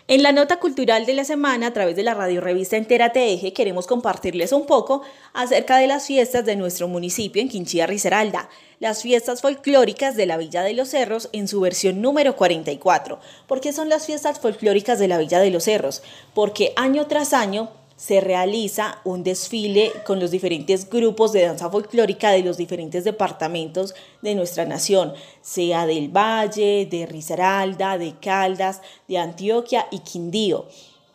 En la nota cultural de la semana, a través de la radio revista Entérate Eje, queremos compartirles un poco acerca de las fiestas de nuestro municipio en Quinchía Risaralda, las fiestas folclóricas de la Villa de los Cerros en su versión número 44. ¿Por qué son las fiestas folclóricas de la Villa de los Cerros? Porque año tras año se realiza un desfile con los diferentes grupos de danza folclórica de los diferentes departamentos de nuestra nación, sea del Valle, de Risaralda, de Caldas, de Antioquia y Quindío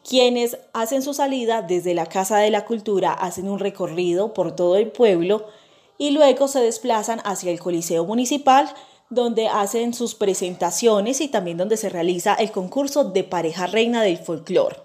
quienes hacen su salida desde la Casa de la Cultura, hacen un recorrido por todo el pueblo y luego se desplazan hacia el Coliseo Municipal, donde hacen sus presentaciones y también donde se realiza el concurso de pareja reina del folclore.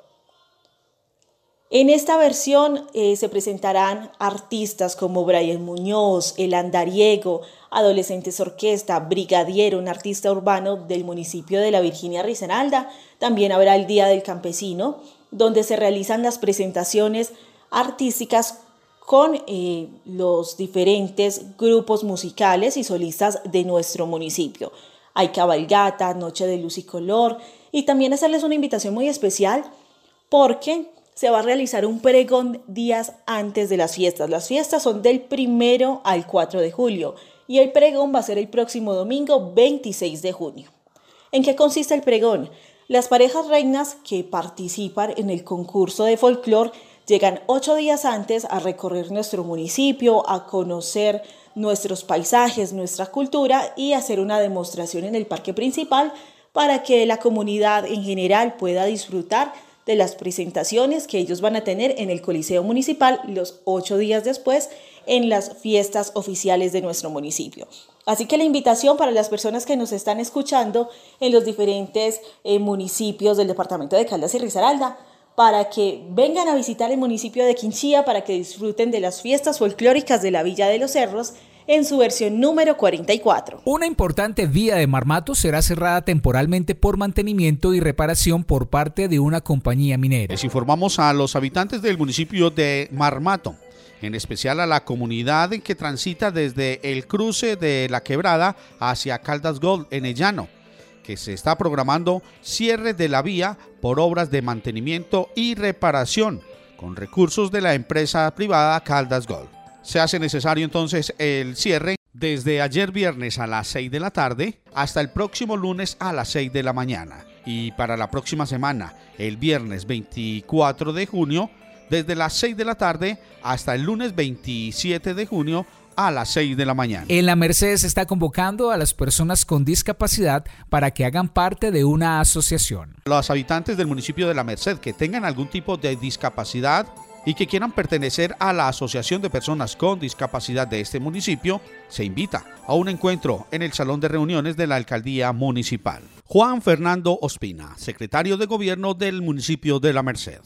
En esta versión eh, se presentarán artistas como Brian Muñoz, El Andariego, Adolescentes Orquesta, Brigadiero, un artista urbano del municipio de la Virginia Risaralda. También habrá el Día del Campesino, donde se realizan las presentaciones artísticas con eh, los diferentes grupos musicales y solistas de nuestro municipio. Hay cabalgata, noche de luz y color y también hacerles una invitación muy especial porque se va a realizar un pregón días antes de las fiestas. Las fiestas son del primero al 4 de julio y el pregón va a ser el próximo domingo 26 de junio. ¿En qué consiste el pregón? Las parejas reinas que participan en el concurso de folclore llegan ocho días antes a recorrer nuestro municipio, a conocer nuestros paisajes, nuestra cultura y hacer una demostración en el parque principal para que la comunidad en general pueda disfrutar de las presentaciones que ellos van a tener en el Coliseo Municipal los ocho días después en las fiestas oficiales de nuestro municipio. Así que la invitación para las personas que nos están escuchando en los diferentes eh, municipios del departamento de Caldas y Risaralda, para que vengan a visitar el municipio de Quinchía, para que disfruten de las fiestas folclóricas de la Villa de los Cerros en su versión número 44. Una importante vía de Marmato será cerrada temporalmente por mantenimiento y reparación por parte de una compañía minera. Les informamos a los habitantes del municipio de Marmato en especial a la comunidad que transita desde el cruce de la quebrada hacia Caldas Gold en el llano, que se está programando cierre de la vía por obras de mantenimiento y reparación con recursos de la empresa privada Caldas Gold. Se hace necesario entonces el cierre desde ayer viernes a las 6 de la tarde hasta el próximo lunes a las 6 de la mañana. Y para la próxima semana, el viernes 24 de junio, desde las 6 de la tarde hasta el lunes 27 de junio a las 6 de la mañana. En la Mercedes está convocando a las personas con discapacidad para que hagan parte de una asociación. Los habitantes del municipio de la Merced que tengan algún tipo de discapacidad y que quieran pertenecer a la Asociación de Personas con Discapacidad de este municipio, se invita a un encuentro en el Salón de Reuniones de la Alcaldía Municipal. Juan Fernando Ospina, secretario de Gobierno del municipio de La Merced.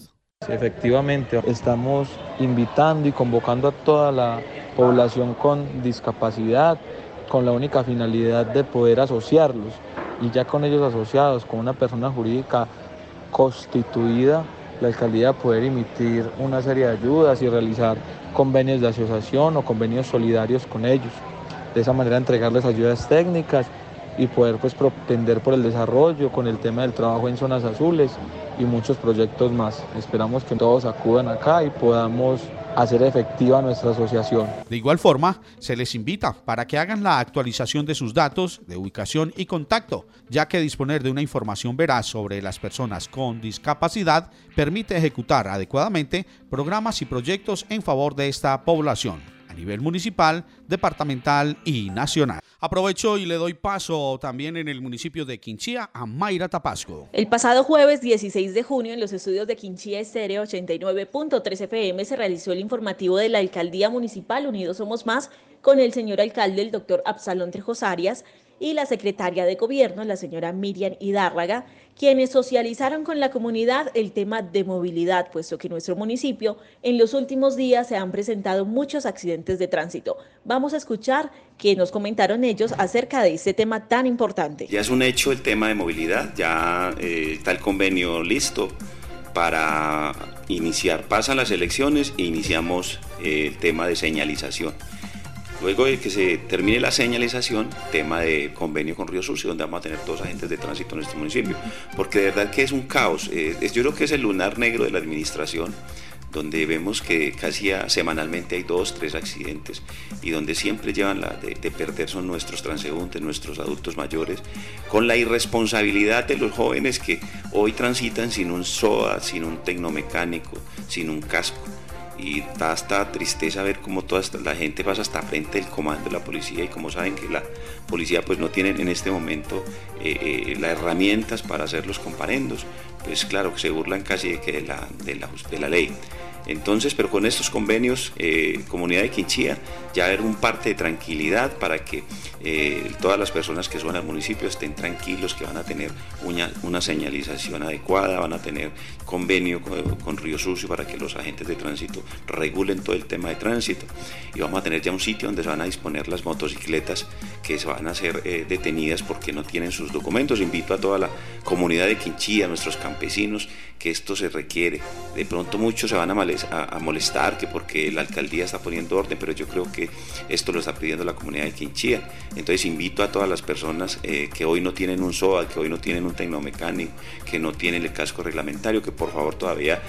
Efectivamente, estamos invitando y convocando a toda la población con discapacidad con la única finalidad de poder asociarlos y ya con ellos asociados con una persona jurídica constituida la alcaldía poder emitir una serie de ayudas y realizar convenios de asociación o convenios solidarios con ellos. De esa manera entregarles ayudas técnicas y poder pues propender por el desarrollo con el tema del trabajo en zonas azules y muchos proyectos más. Esperamos que todos acudan acá y podamos hacer efectiva nuestra asociación. De igual forma, se les invita para que hagan la actualización de sus datos de ubicación y contacto, ya que disponer de una información veraz sobre las personas con discapacidad permite ejecutar adecuadamente programas y proyectos en favor de esta población nivel municipal, departamental y nacional. Aprovecho y le doy paso también en el municipio de Quinchía a Mayra Tapasco. El pasado jueves 16 de junio en los estudios de Quinchía Estéreo 89.3 FM se realizó el informativo de la Alcaldía Municipal Unidos Somos Más con el señor alcalde, el doctor Absalón Trejos Arias, y la secretaria de Gobierno, la señora Miriam Hidárraga, quienes socializaron con la comunidad el tema de movilidad, puesto que en nuestro municipio en los últimos días se han presentado muchos accidentes de tránsito. Vamos a escuchar qué nos comentaron ellos acerca de este tema tan importante. Ya es un hecho el tema de movilidad, ya eh, está el convenio listo para iniciar. Pasan las elecciones e iniciamos eh, el tema de señalización. Luego de que se termine la señalización, tema de convenio con Río Sucio, donde vamos a tener dos agentes de tránsito en nuestro municipio, porque de verdad que es un caos. Eh, yo creo que es el lunar negro de la administración, donde vemos que casi semanalmente hay dos, tres accidentes y donde siempre llevan la de, perder son nuestros transeúntes, nuestros adultos mayores, con la irresponsabilidad de los jóvenes que hoy transitan sin un SOA, sin un tecnomecánico, sin un casco y da hasta tristeza ver cómo toda la gente pasa hasta frente del comando de la policía y como saben que la policía pues no tiene en este momento eh, eh, las herramientas para hacer los comparendos, pues claro que se burlan casi de, de, la, de, la, de la ley. Entonces, pero con estos convenios, eh, Comunidad de Quinchía, ya haber un parte de tranquilidad para que eh, todas las personas que son al municipio estén tranquilos, que van a tener una, una señalización adecuada, van a tener convenio con, Río Sucio para que los agentes de tránsito regulen todo el tema de tránsito y vamos a tener ya un sitio donde se van a disponer las motocicletas que se van a ser eh, detenidas porque no tienen sus documentos. Invito a toda la comunidad de Quinchía, a nuestros campesinos, que esto se requiere. De pronto muchos se van a, a, molestar que porque la alcaldía está poniendo orden, pero yo creo que esto lo está pidiendo la comunidad de Quinchía. Entonces invito a todas las personas eh, que hoy no tienen un SOA, que hoy no tienen un tecnomecánico, que no tienen el casco reglamentario, que por favor todavía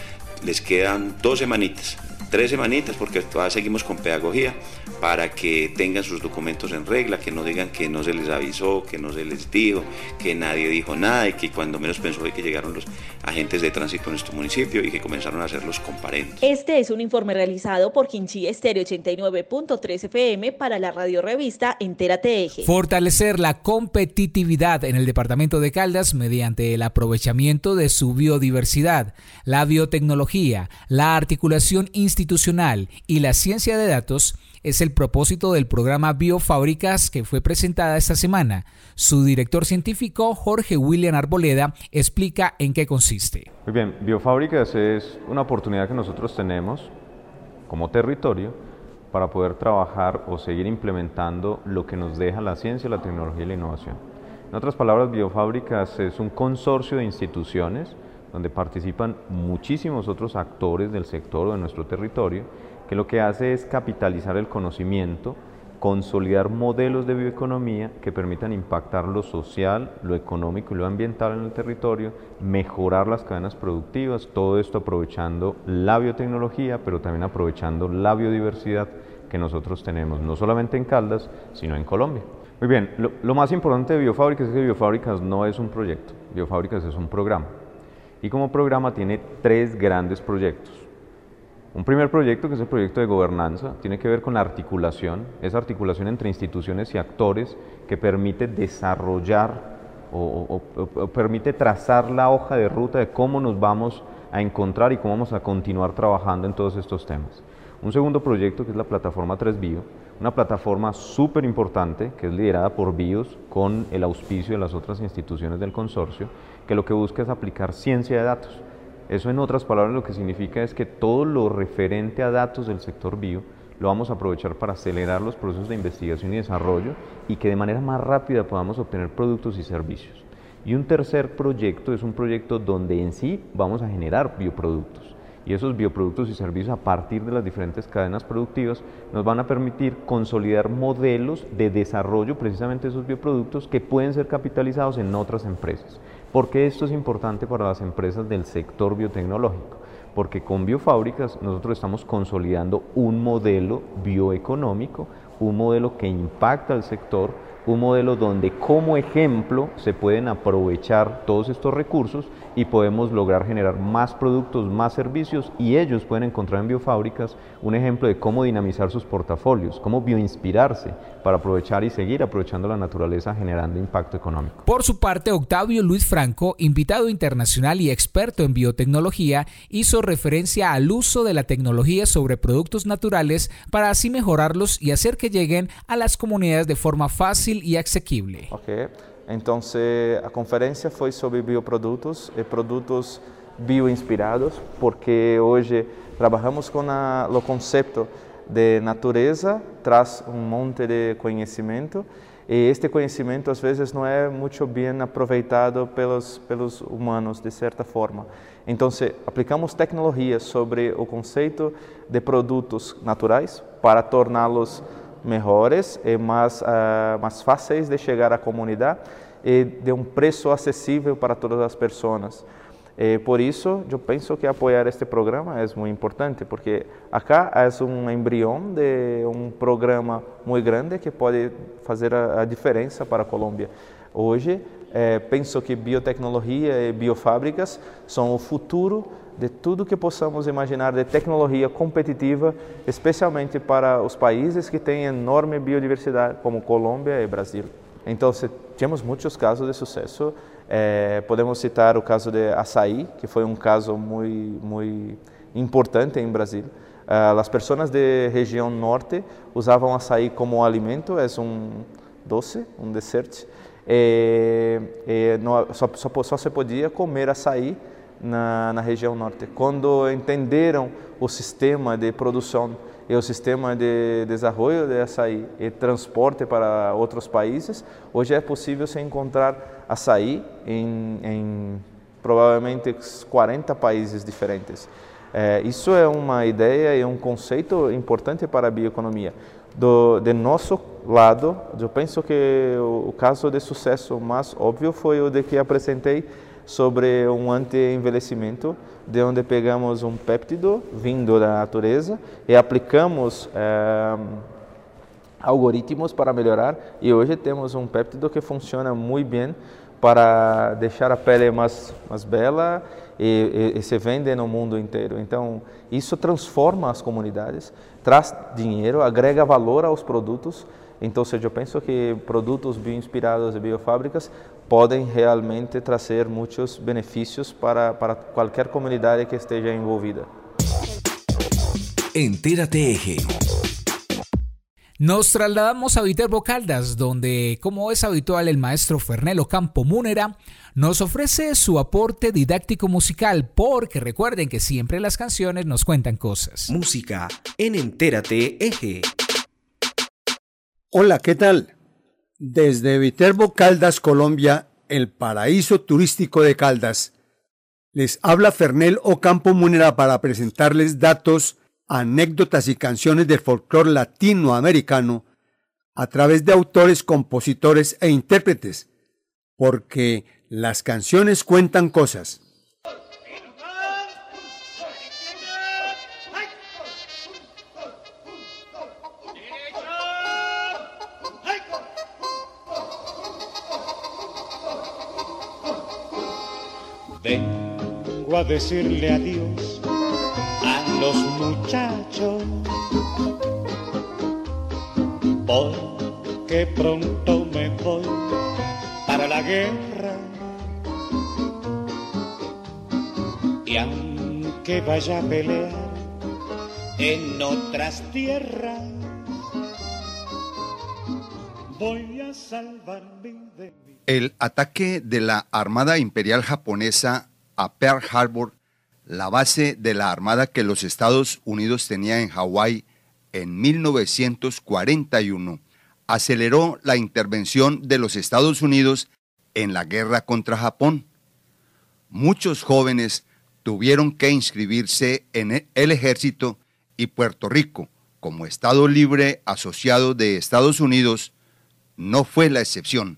les quedan dos semanitas tres semanitas, porque todavía seguimos con pedagogía, para que tengan sus documentos en regla, que no digan que no se les avisó, que no se les dijo, que nadie dijo nada y que cuando menos pensó que llegaron los agentes de tránsito en nuestro municipio y que comenzaron a hacer los comparendos. Este es un informe realizado por Quinchí Estéreo 89.3 FM para la radio revista Entérate Eje. Fortalecer la competitividad en el departamento de Caldas mediante el aprovechamiento de su biodiversidad, la biotecnología, la articulación institucional institucional y la ciencia de datos es el propósito del programa Biofábricas que fue presentada esta semana. Su director científico, Jorge William Arboleda, explica en qué consiste. Muy bien, Biofábricas es una oportunidad que nosotros tenemos como territorio para poder trabajar o seguir implementando lo que nos deja la ciencia, la tecnología y la innovación. En otras palabras, Biofábricas es un consorcio de instituciones donde participan muchísimos otros actores del sector o de nuestro territorio, que lo que hace es capitalizar el conocimiento, consolidar modelos de bioeconomía que permitan impactar lo social, lo económico y lo ambiental en el territorio, mejorar las cadenas productivas, todo esto aprovechando la biotecnología, pero también aprovechando la biodiversidad que nosotros tenemos, no solamente en Caldas, sino en Colombia. Muy bien, lo, más importante de Biofábricas es que Biofábricas no es un proyecto, Biofábricas es un programa y como programa tiene tres grandes proyectos. Un primer proyecto, que es el proyecto de gobernanza, tiene que ver con la articulación, esa articulación entre instituciones y actores que permite desarrollar o, permite trazar la hoja de ruta de cómo nos vamos a encontrar y cómo vamos a continuar trabajando en todos estos temas. Un segundo proyecto que es la plataforma 3Bio, una plataforma súper importante que es liderada por BIOS con el auspicio de las otras instituciones del consorcio, que lo que busca es aplicar ciencia de datos. Eso en otras palabras lo que significa es que todo lo referente a datos del sector bio lo vamos a aprovechar para acelerar los procesos de investigación y desarrollo y que de manera más rápida podamos obtener productos y servicios. Y un tercer proyecto es un proyecto donde en sí vamos a generar bioproductos. Y esos bioproductos y servicios a partir de las diferentes cadenas productivas nos van a permitir consolidar modelos de desarrollo precisamente de esos bioproductos que pueden ser capitalizados en otras empresas. ¿Por qué esto es importante para las empresas del sector biotecnológico? Porque con biofábricas nosotros estamos consolidando un modelo bioeconómico, un modelo que impacta al sector, un modelo donde como ejemplo se pueden aprovechar todos estos recursos y podemos lograr generar más productos, más servicios y ellos pueden encontrar en biofábricas un ejemplo de cómo dinamizar sus portafolios, cómo bioinspirarse para aprovechar y seguir aprovechando la naturaleza generando impacto económico. Por su parte, Octavio Luis Franco, invitado internacional y experto en biotecnología, hizo referencia al uso de la tecnología sobre productos naturales para así mejorarlos y hacer que lleguen a las comunidades de forma fácil y asequible. Okay. Então, a conferência foi sobre bioprodutos e produtos bioinspirados, porque hoje trabalhamos com a, o conceito de natureza, traz um monte de conhecimento e este conhecimento às vezes não é muito bem aproveitado pelos pelos humanos de certa forma. Então, aplicamos tecnologia sobre o conceito de produtos naturais para torná-los melhores e mais, uh, mais fáceis de chegar à comunidade e de um preço acessível para todas as pessoas. E por isso, eu penso que apoiar este programa é muito importante, porque acá é um embrião de um programa muito grande que pode fazer a, diferença para a Colômbia. Hoje, eh, penso que biotecnologia e biofábricas são o futuro de tudo que possamos imaginar de tecnologia competitiva, especialmente para os países que têm enorme biodiversidade, como Colômbia e Brasil. Então, temos muitos casos de sucesso. É, podemos citar o caso de açaí, que foi um caso muito, muito importante em Brasil. Uh, as pessoas de região norte usavam açaí como alimento, é um doce, um dessert. E, e no, só, só, só se podia comer açaí na, na região norte. Quando entenderam o sistema de produção e o sistema de desenvolvimento de açaí e transporte para outros países, hoje é possível se encontrar açaí em, em provavelmente 40 países diferentes. É, isso é uma ideia e um conceito importante para a bioeconomia. Do, de nosso lado, eu penso que o, o caso de sucesso mais óbvio foi o de que apresentei sobre um anti-envelhecimento, de onde pegamos um péptido vindo da natureza e aplicamos é, algoritmos para melhorar. E hoje temos um péptido que funciona muito bem para deixar a pele mais, mais bela e, e, e, se vende no mundo inteiro. Então, isso transforma as comunidades, traz dinheiro, agrega valor aos produtos. Então, eu penso que produtos bioinspirados e biofábricas podem realmente trazer muitos benefícios para, para qualquer comunidade que esteja envolvida. Entérate Eje. Nos trasladamos a Viterbo Caldas, donde, como es habitual, el maestro Fernelo Campo Múnera nos ofrece su aporte didáctico musical, porque recuerden que siempre las canciones nos cuentan cosas. Música en Entérate Eje. Hola, ¿qué tal? Desde Viterbo Caldas, Colombia, el paraíso turístico de Caldas, les habla Fernel Ocampo Munera para presentarles datos, anécdotas y canciones del folclore latinoamericano a través de autores, compositores e intérpretes, porque las canciones cuentan cosas. Vengo a decirle adiós a los muchachos, porque pronto me voy para la guerra. Y aunque vaya a pelear en otras tierras, voy a salvar mi de el ataque de la Armada Imperial Japonesa a Pearl Harbor, la base de la Armada que los Estados Unidos tenía en Hawái en 1941, aceleró la intervención de los Estados Unidos en la guerra contra Japón. Muchos jóvenes tuvieron que inscribirse en el ejército y Puerto Rico, como Estado libre asociado de Estados Unidos, no fue la excepción.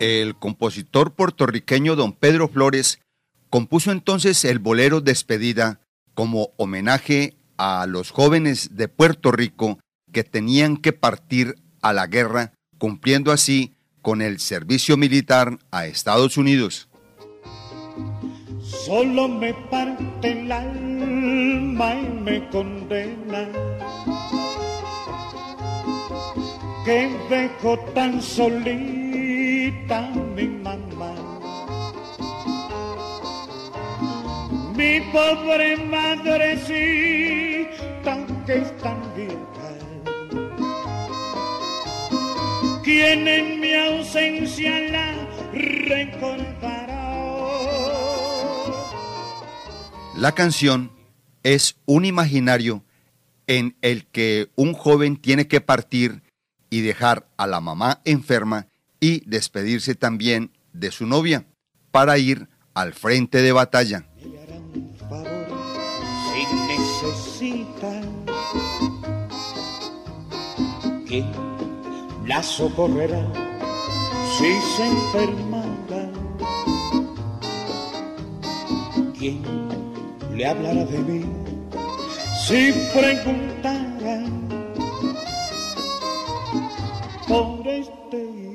El compositor puertorriqueño don Pedro Flores compuso entonces el bolero Despedida como homenaje a los jóvenes de Puerto Rico que tenían que partir a la guerra, cumpliendo así con el servicio militar a Estados Unidos. Solo me parte el alma y me condena que dejo tan mi mamá. Mi pobre madrecita que es tan vieja, quien en mi ausencia la recordará. La canción es un imaginario en el que un joven tiene que partir y dejar a la mamá enferma y despedirse también de su novia para ir al frente de batalla. ¿Quién la socorrerá si se enfermara? ¿Quién le hablará de mí si preguntara por este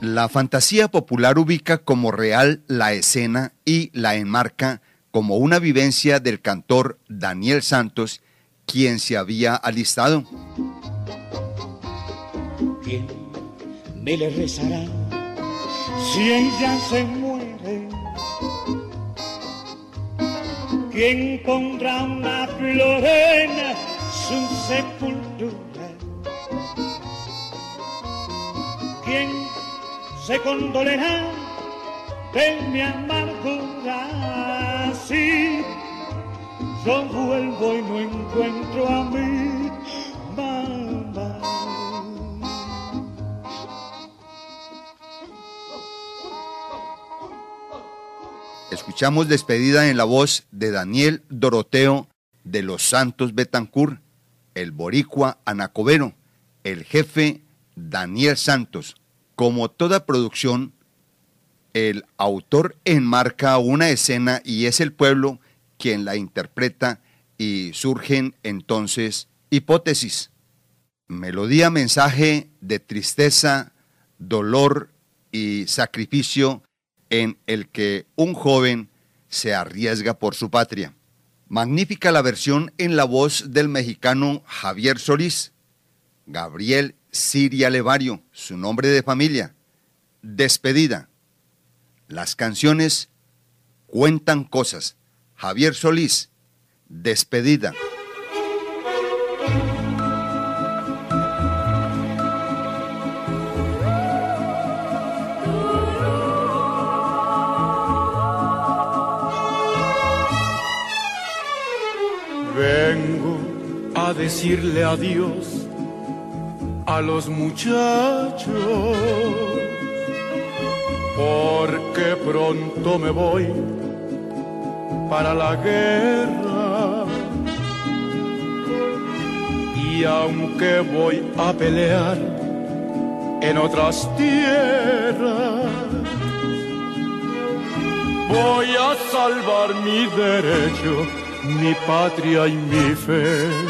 La fantasía popular ubica como real la escena y la enmarca como una vivencia del cantor Daniel Santos, quien se había alistado. ¿Quién me le rezará si ella se muere? ¿Quién pondrá una flor en su sepultura? ¿Quién se condolerá de mi amargura? Si yo vuelvo y no encuentro a mi mamá. Escuchamos despedida en la voz de Daniel Doroteo de los Santos Betancur, el boricua Anacobero, el jefe Daniel Santos. Como toda producción, el autor enmarca una escena y es el pueblo quien la interpreta y surgen entonces hipótesis. Melodía, mensaje de tristeza, dolor y sacrificio en el que un joven se arriesga por su patria. Magnífica la versión en la voz del mexicano Javier Solís, Gabriel Siria Levario, su nombre de familia. Despedida. Las canciones cuentan cosas. Javier Solís, Despedida. Vengo a decirle adiós a los muchachos, porque pronto me voy para la guerra. Y aunque voy a pelear en otras tierras, voy a salvar mi derecho mi patria y mi fe.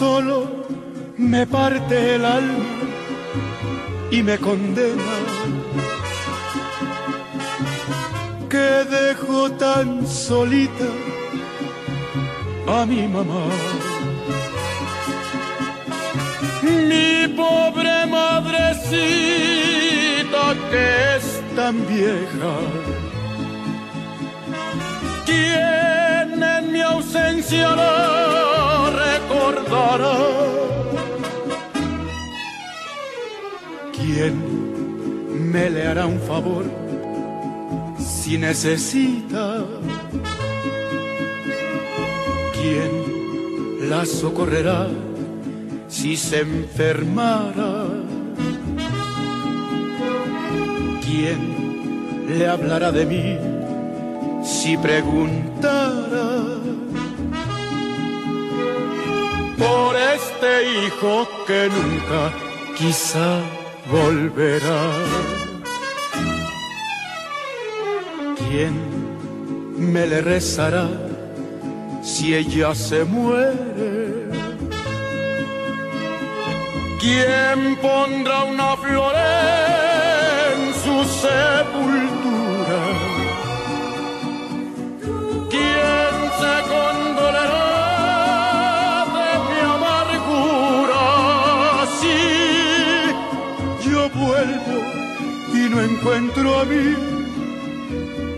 Solo me parte el alma y me condena que dejo tan solita a mi mamá. Mi pobre madrecita que es tan vieja, quien en mi ausencia la recordará. ¿Quién me le hará un favor si necesita? ¿Quién la socorrerá si se enfermara? ¿Quién le hablará de mí si preguntara? Por este hijo que nunca quizá volverá. ¿Quién me le rezará si ella se muere? ¿Quién pondrá una flor en su sepultura? Encuentro a mi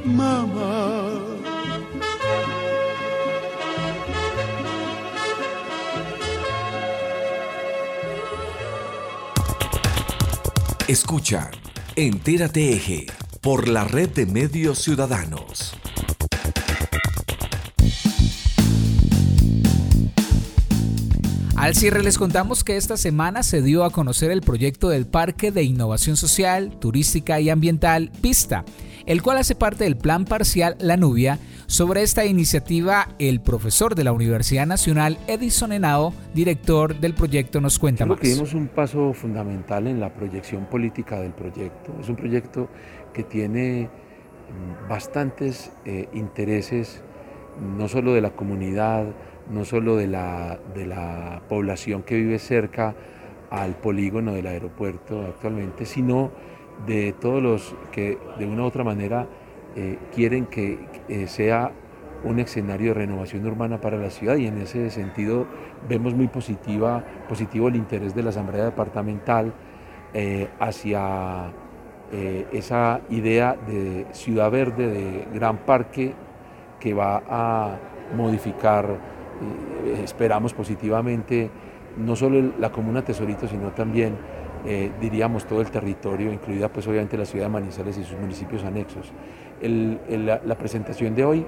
mamá? Escucha Entérate Eje por la red de medios ciudadanos. Al cierre les contamos que esta semana se dio a conocer el proyecto del Parque de Innovación Social, Turística y Ambiental Pista, el cual hace parte del Plan Parcial La Nubia. Sobre esta iniciativa, el profesor de la Universidad Nacional, Edison Henao, director del proyecto, nos cuenta Creo más. que dimos un paso fundamental en la proyección política del proyecto. Es un proyecto que tiene mm, bastantes eh, intereses, no solo de la comunidad, no solo de la, de la población que vive cerca al polígono del aeropuerto actualmente, sino de todos los que de una u otra manera eh, quieren que eh, sea un escenario de renovación urbana para la ciudad. Y en ese sentido vemos muy positiva, positivo el interés de la Asamblea Departamental eh, hacia esa idea de ciudad verde, de gran parque que va a modificar, esperamos positivamente, no solo la comuna Tesorito, sino también, eh, diríamos, todo el territorio, incluida pues obviamente la ciudad de Manizales y sus municipios anexos. El- el- la, la presentación de hoy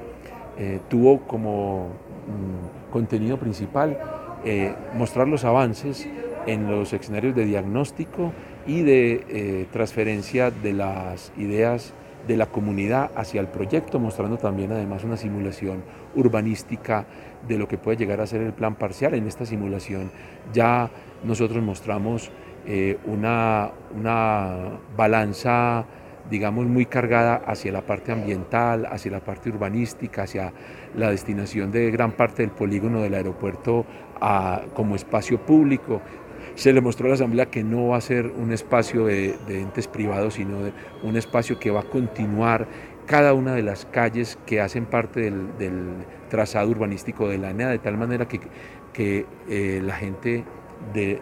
eh, tuvo como mm, contenido principal eh, mostrar los avances en los escenarios de diagnóstico y de eh, transferencia de las ideas de la comunidad hacia el proyecto, mostrando también además una simulación urbanística de lo que puede llegar a ser el plan parcial. En esta simulación ya nosotros mostramos eh, una, una balanza digamos, muy cargada hacia la parte ambiental, hacia la parte urbanística, hacia la destinación de gran parte del polígono del aeropuerto a- como espacio público. Se le mostró a la Asamblea que no va a ser un espacio de, entes privados, sino un espacio que va a continuar cada una de las calles que hacen parte del, trazado urbanístico de la ANEA, de tal manera que, que eh, la gente de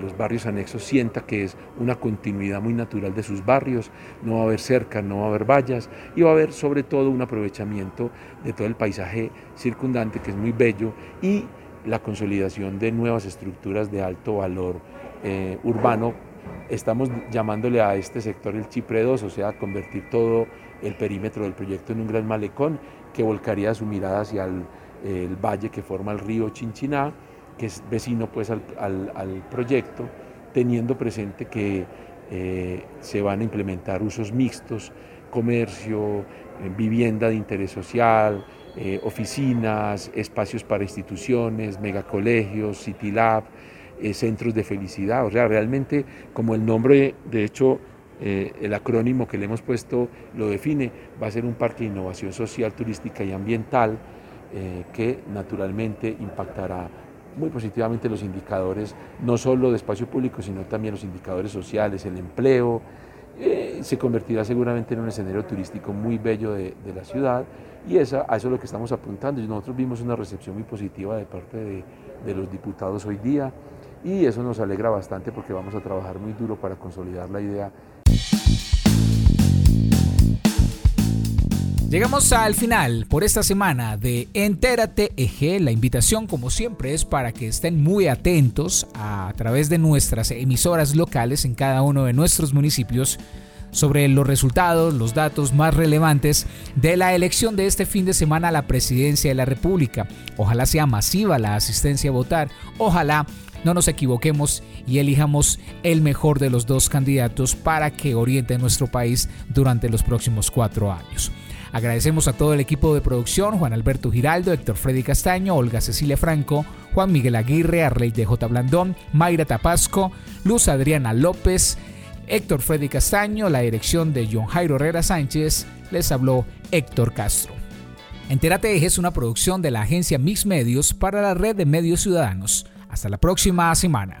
los barrios anexos sienta que es una continuidad muy natural de sus barrios, no va a haber cerca, no va a haber vallas y va a haber sobre todo un aprovechamiento de todo el paisaje circundante que es muy bello y la consolidación de nuevas estructuras de alto valor eh, urbano. Estamos llamándole a este sector el Chipre 2, o sea, convertir todo el perímetro del proyecto en un gran malecón que volcaría su mirada hacia el, valle que forma el río Chinchiná, que es vecino pues al, al- al proyecto, teniendo presente que eh, se van a implementar usos mixtos comercio, eh, vivienda de interés social, eh, oficinas, espacios para instituciones, megacolegios, City Lab, centros de felicidad. O sea, realmente como el nombre, de hecho, el acrónimo que le hemos puesto lo define, va a ser un parque de innovación social, turística y ambiental que naturalmente impactará muy positivamente los indicadores, no solo de espacio público, sino también los indicadores sociales, el empleo. Eh, se convertirá seguramente en un escenario turístico muy bello de, la ciudad y esa, a eso es lo que estamos apuntando. Nosotros vimos una recepción muy positiva de parte de los diputados hoy día y eso nos alegra bastante porque vamos a trabajar muy duro para consolidar la idea. Llegamos al final por esta semana de Entérate EG. La invitación, como siempre, es para que estén muy atentos a, través de nuestras emisoras locales en cada uno de nuestros municipios sobre los resultados, los datos más relevantes de la elección de este fin de semana a la presidencia de la República. Ojalá sea masiva la asistencia a votar. Ojalá no nos equivoquemos y elijamos el mejor de los dos candidatos para que oriente nuestro país durante los próximos cuatro años. Agradecemos a todo el equipo de producción, Juan Alberto Giraldo, Héctor Freddy Castaño, Olga Cecilia Franco, Juan Miguel Aguirre, Arley de J. Blandón, Mayra Tapasco, Luz Adriana López, Héctor Freddy Castaño, la dirección de John Jairo Herrera Sánchez, les habló Héctor Castro. Entérate es una producción de la agencia Mix Medios para la red de medios ciudadanos. Hasta la próxima semana.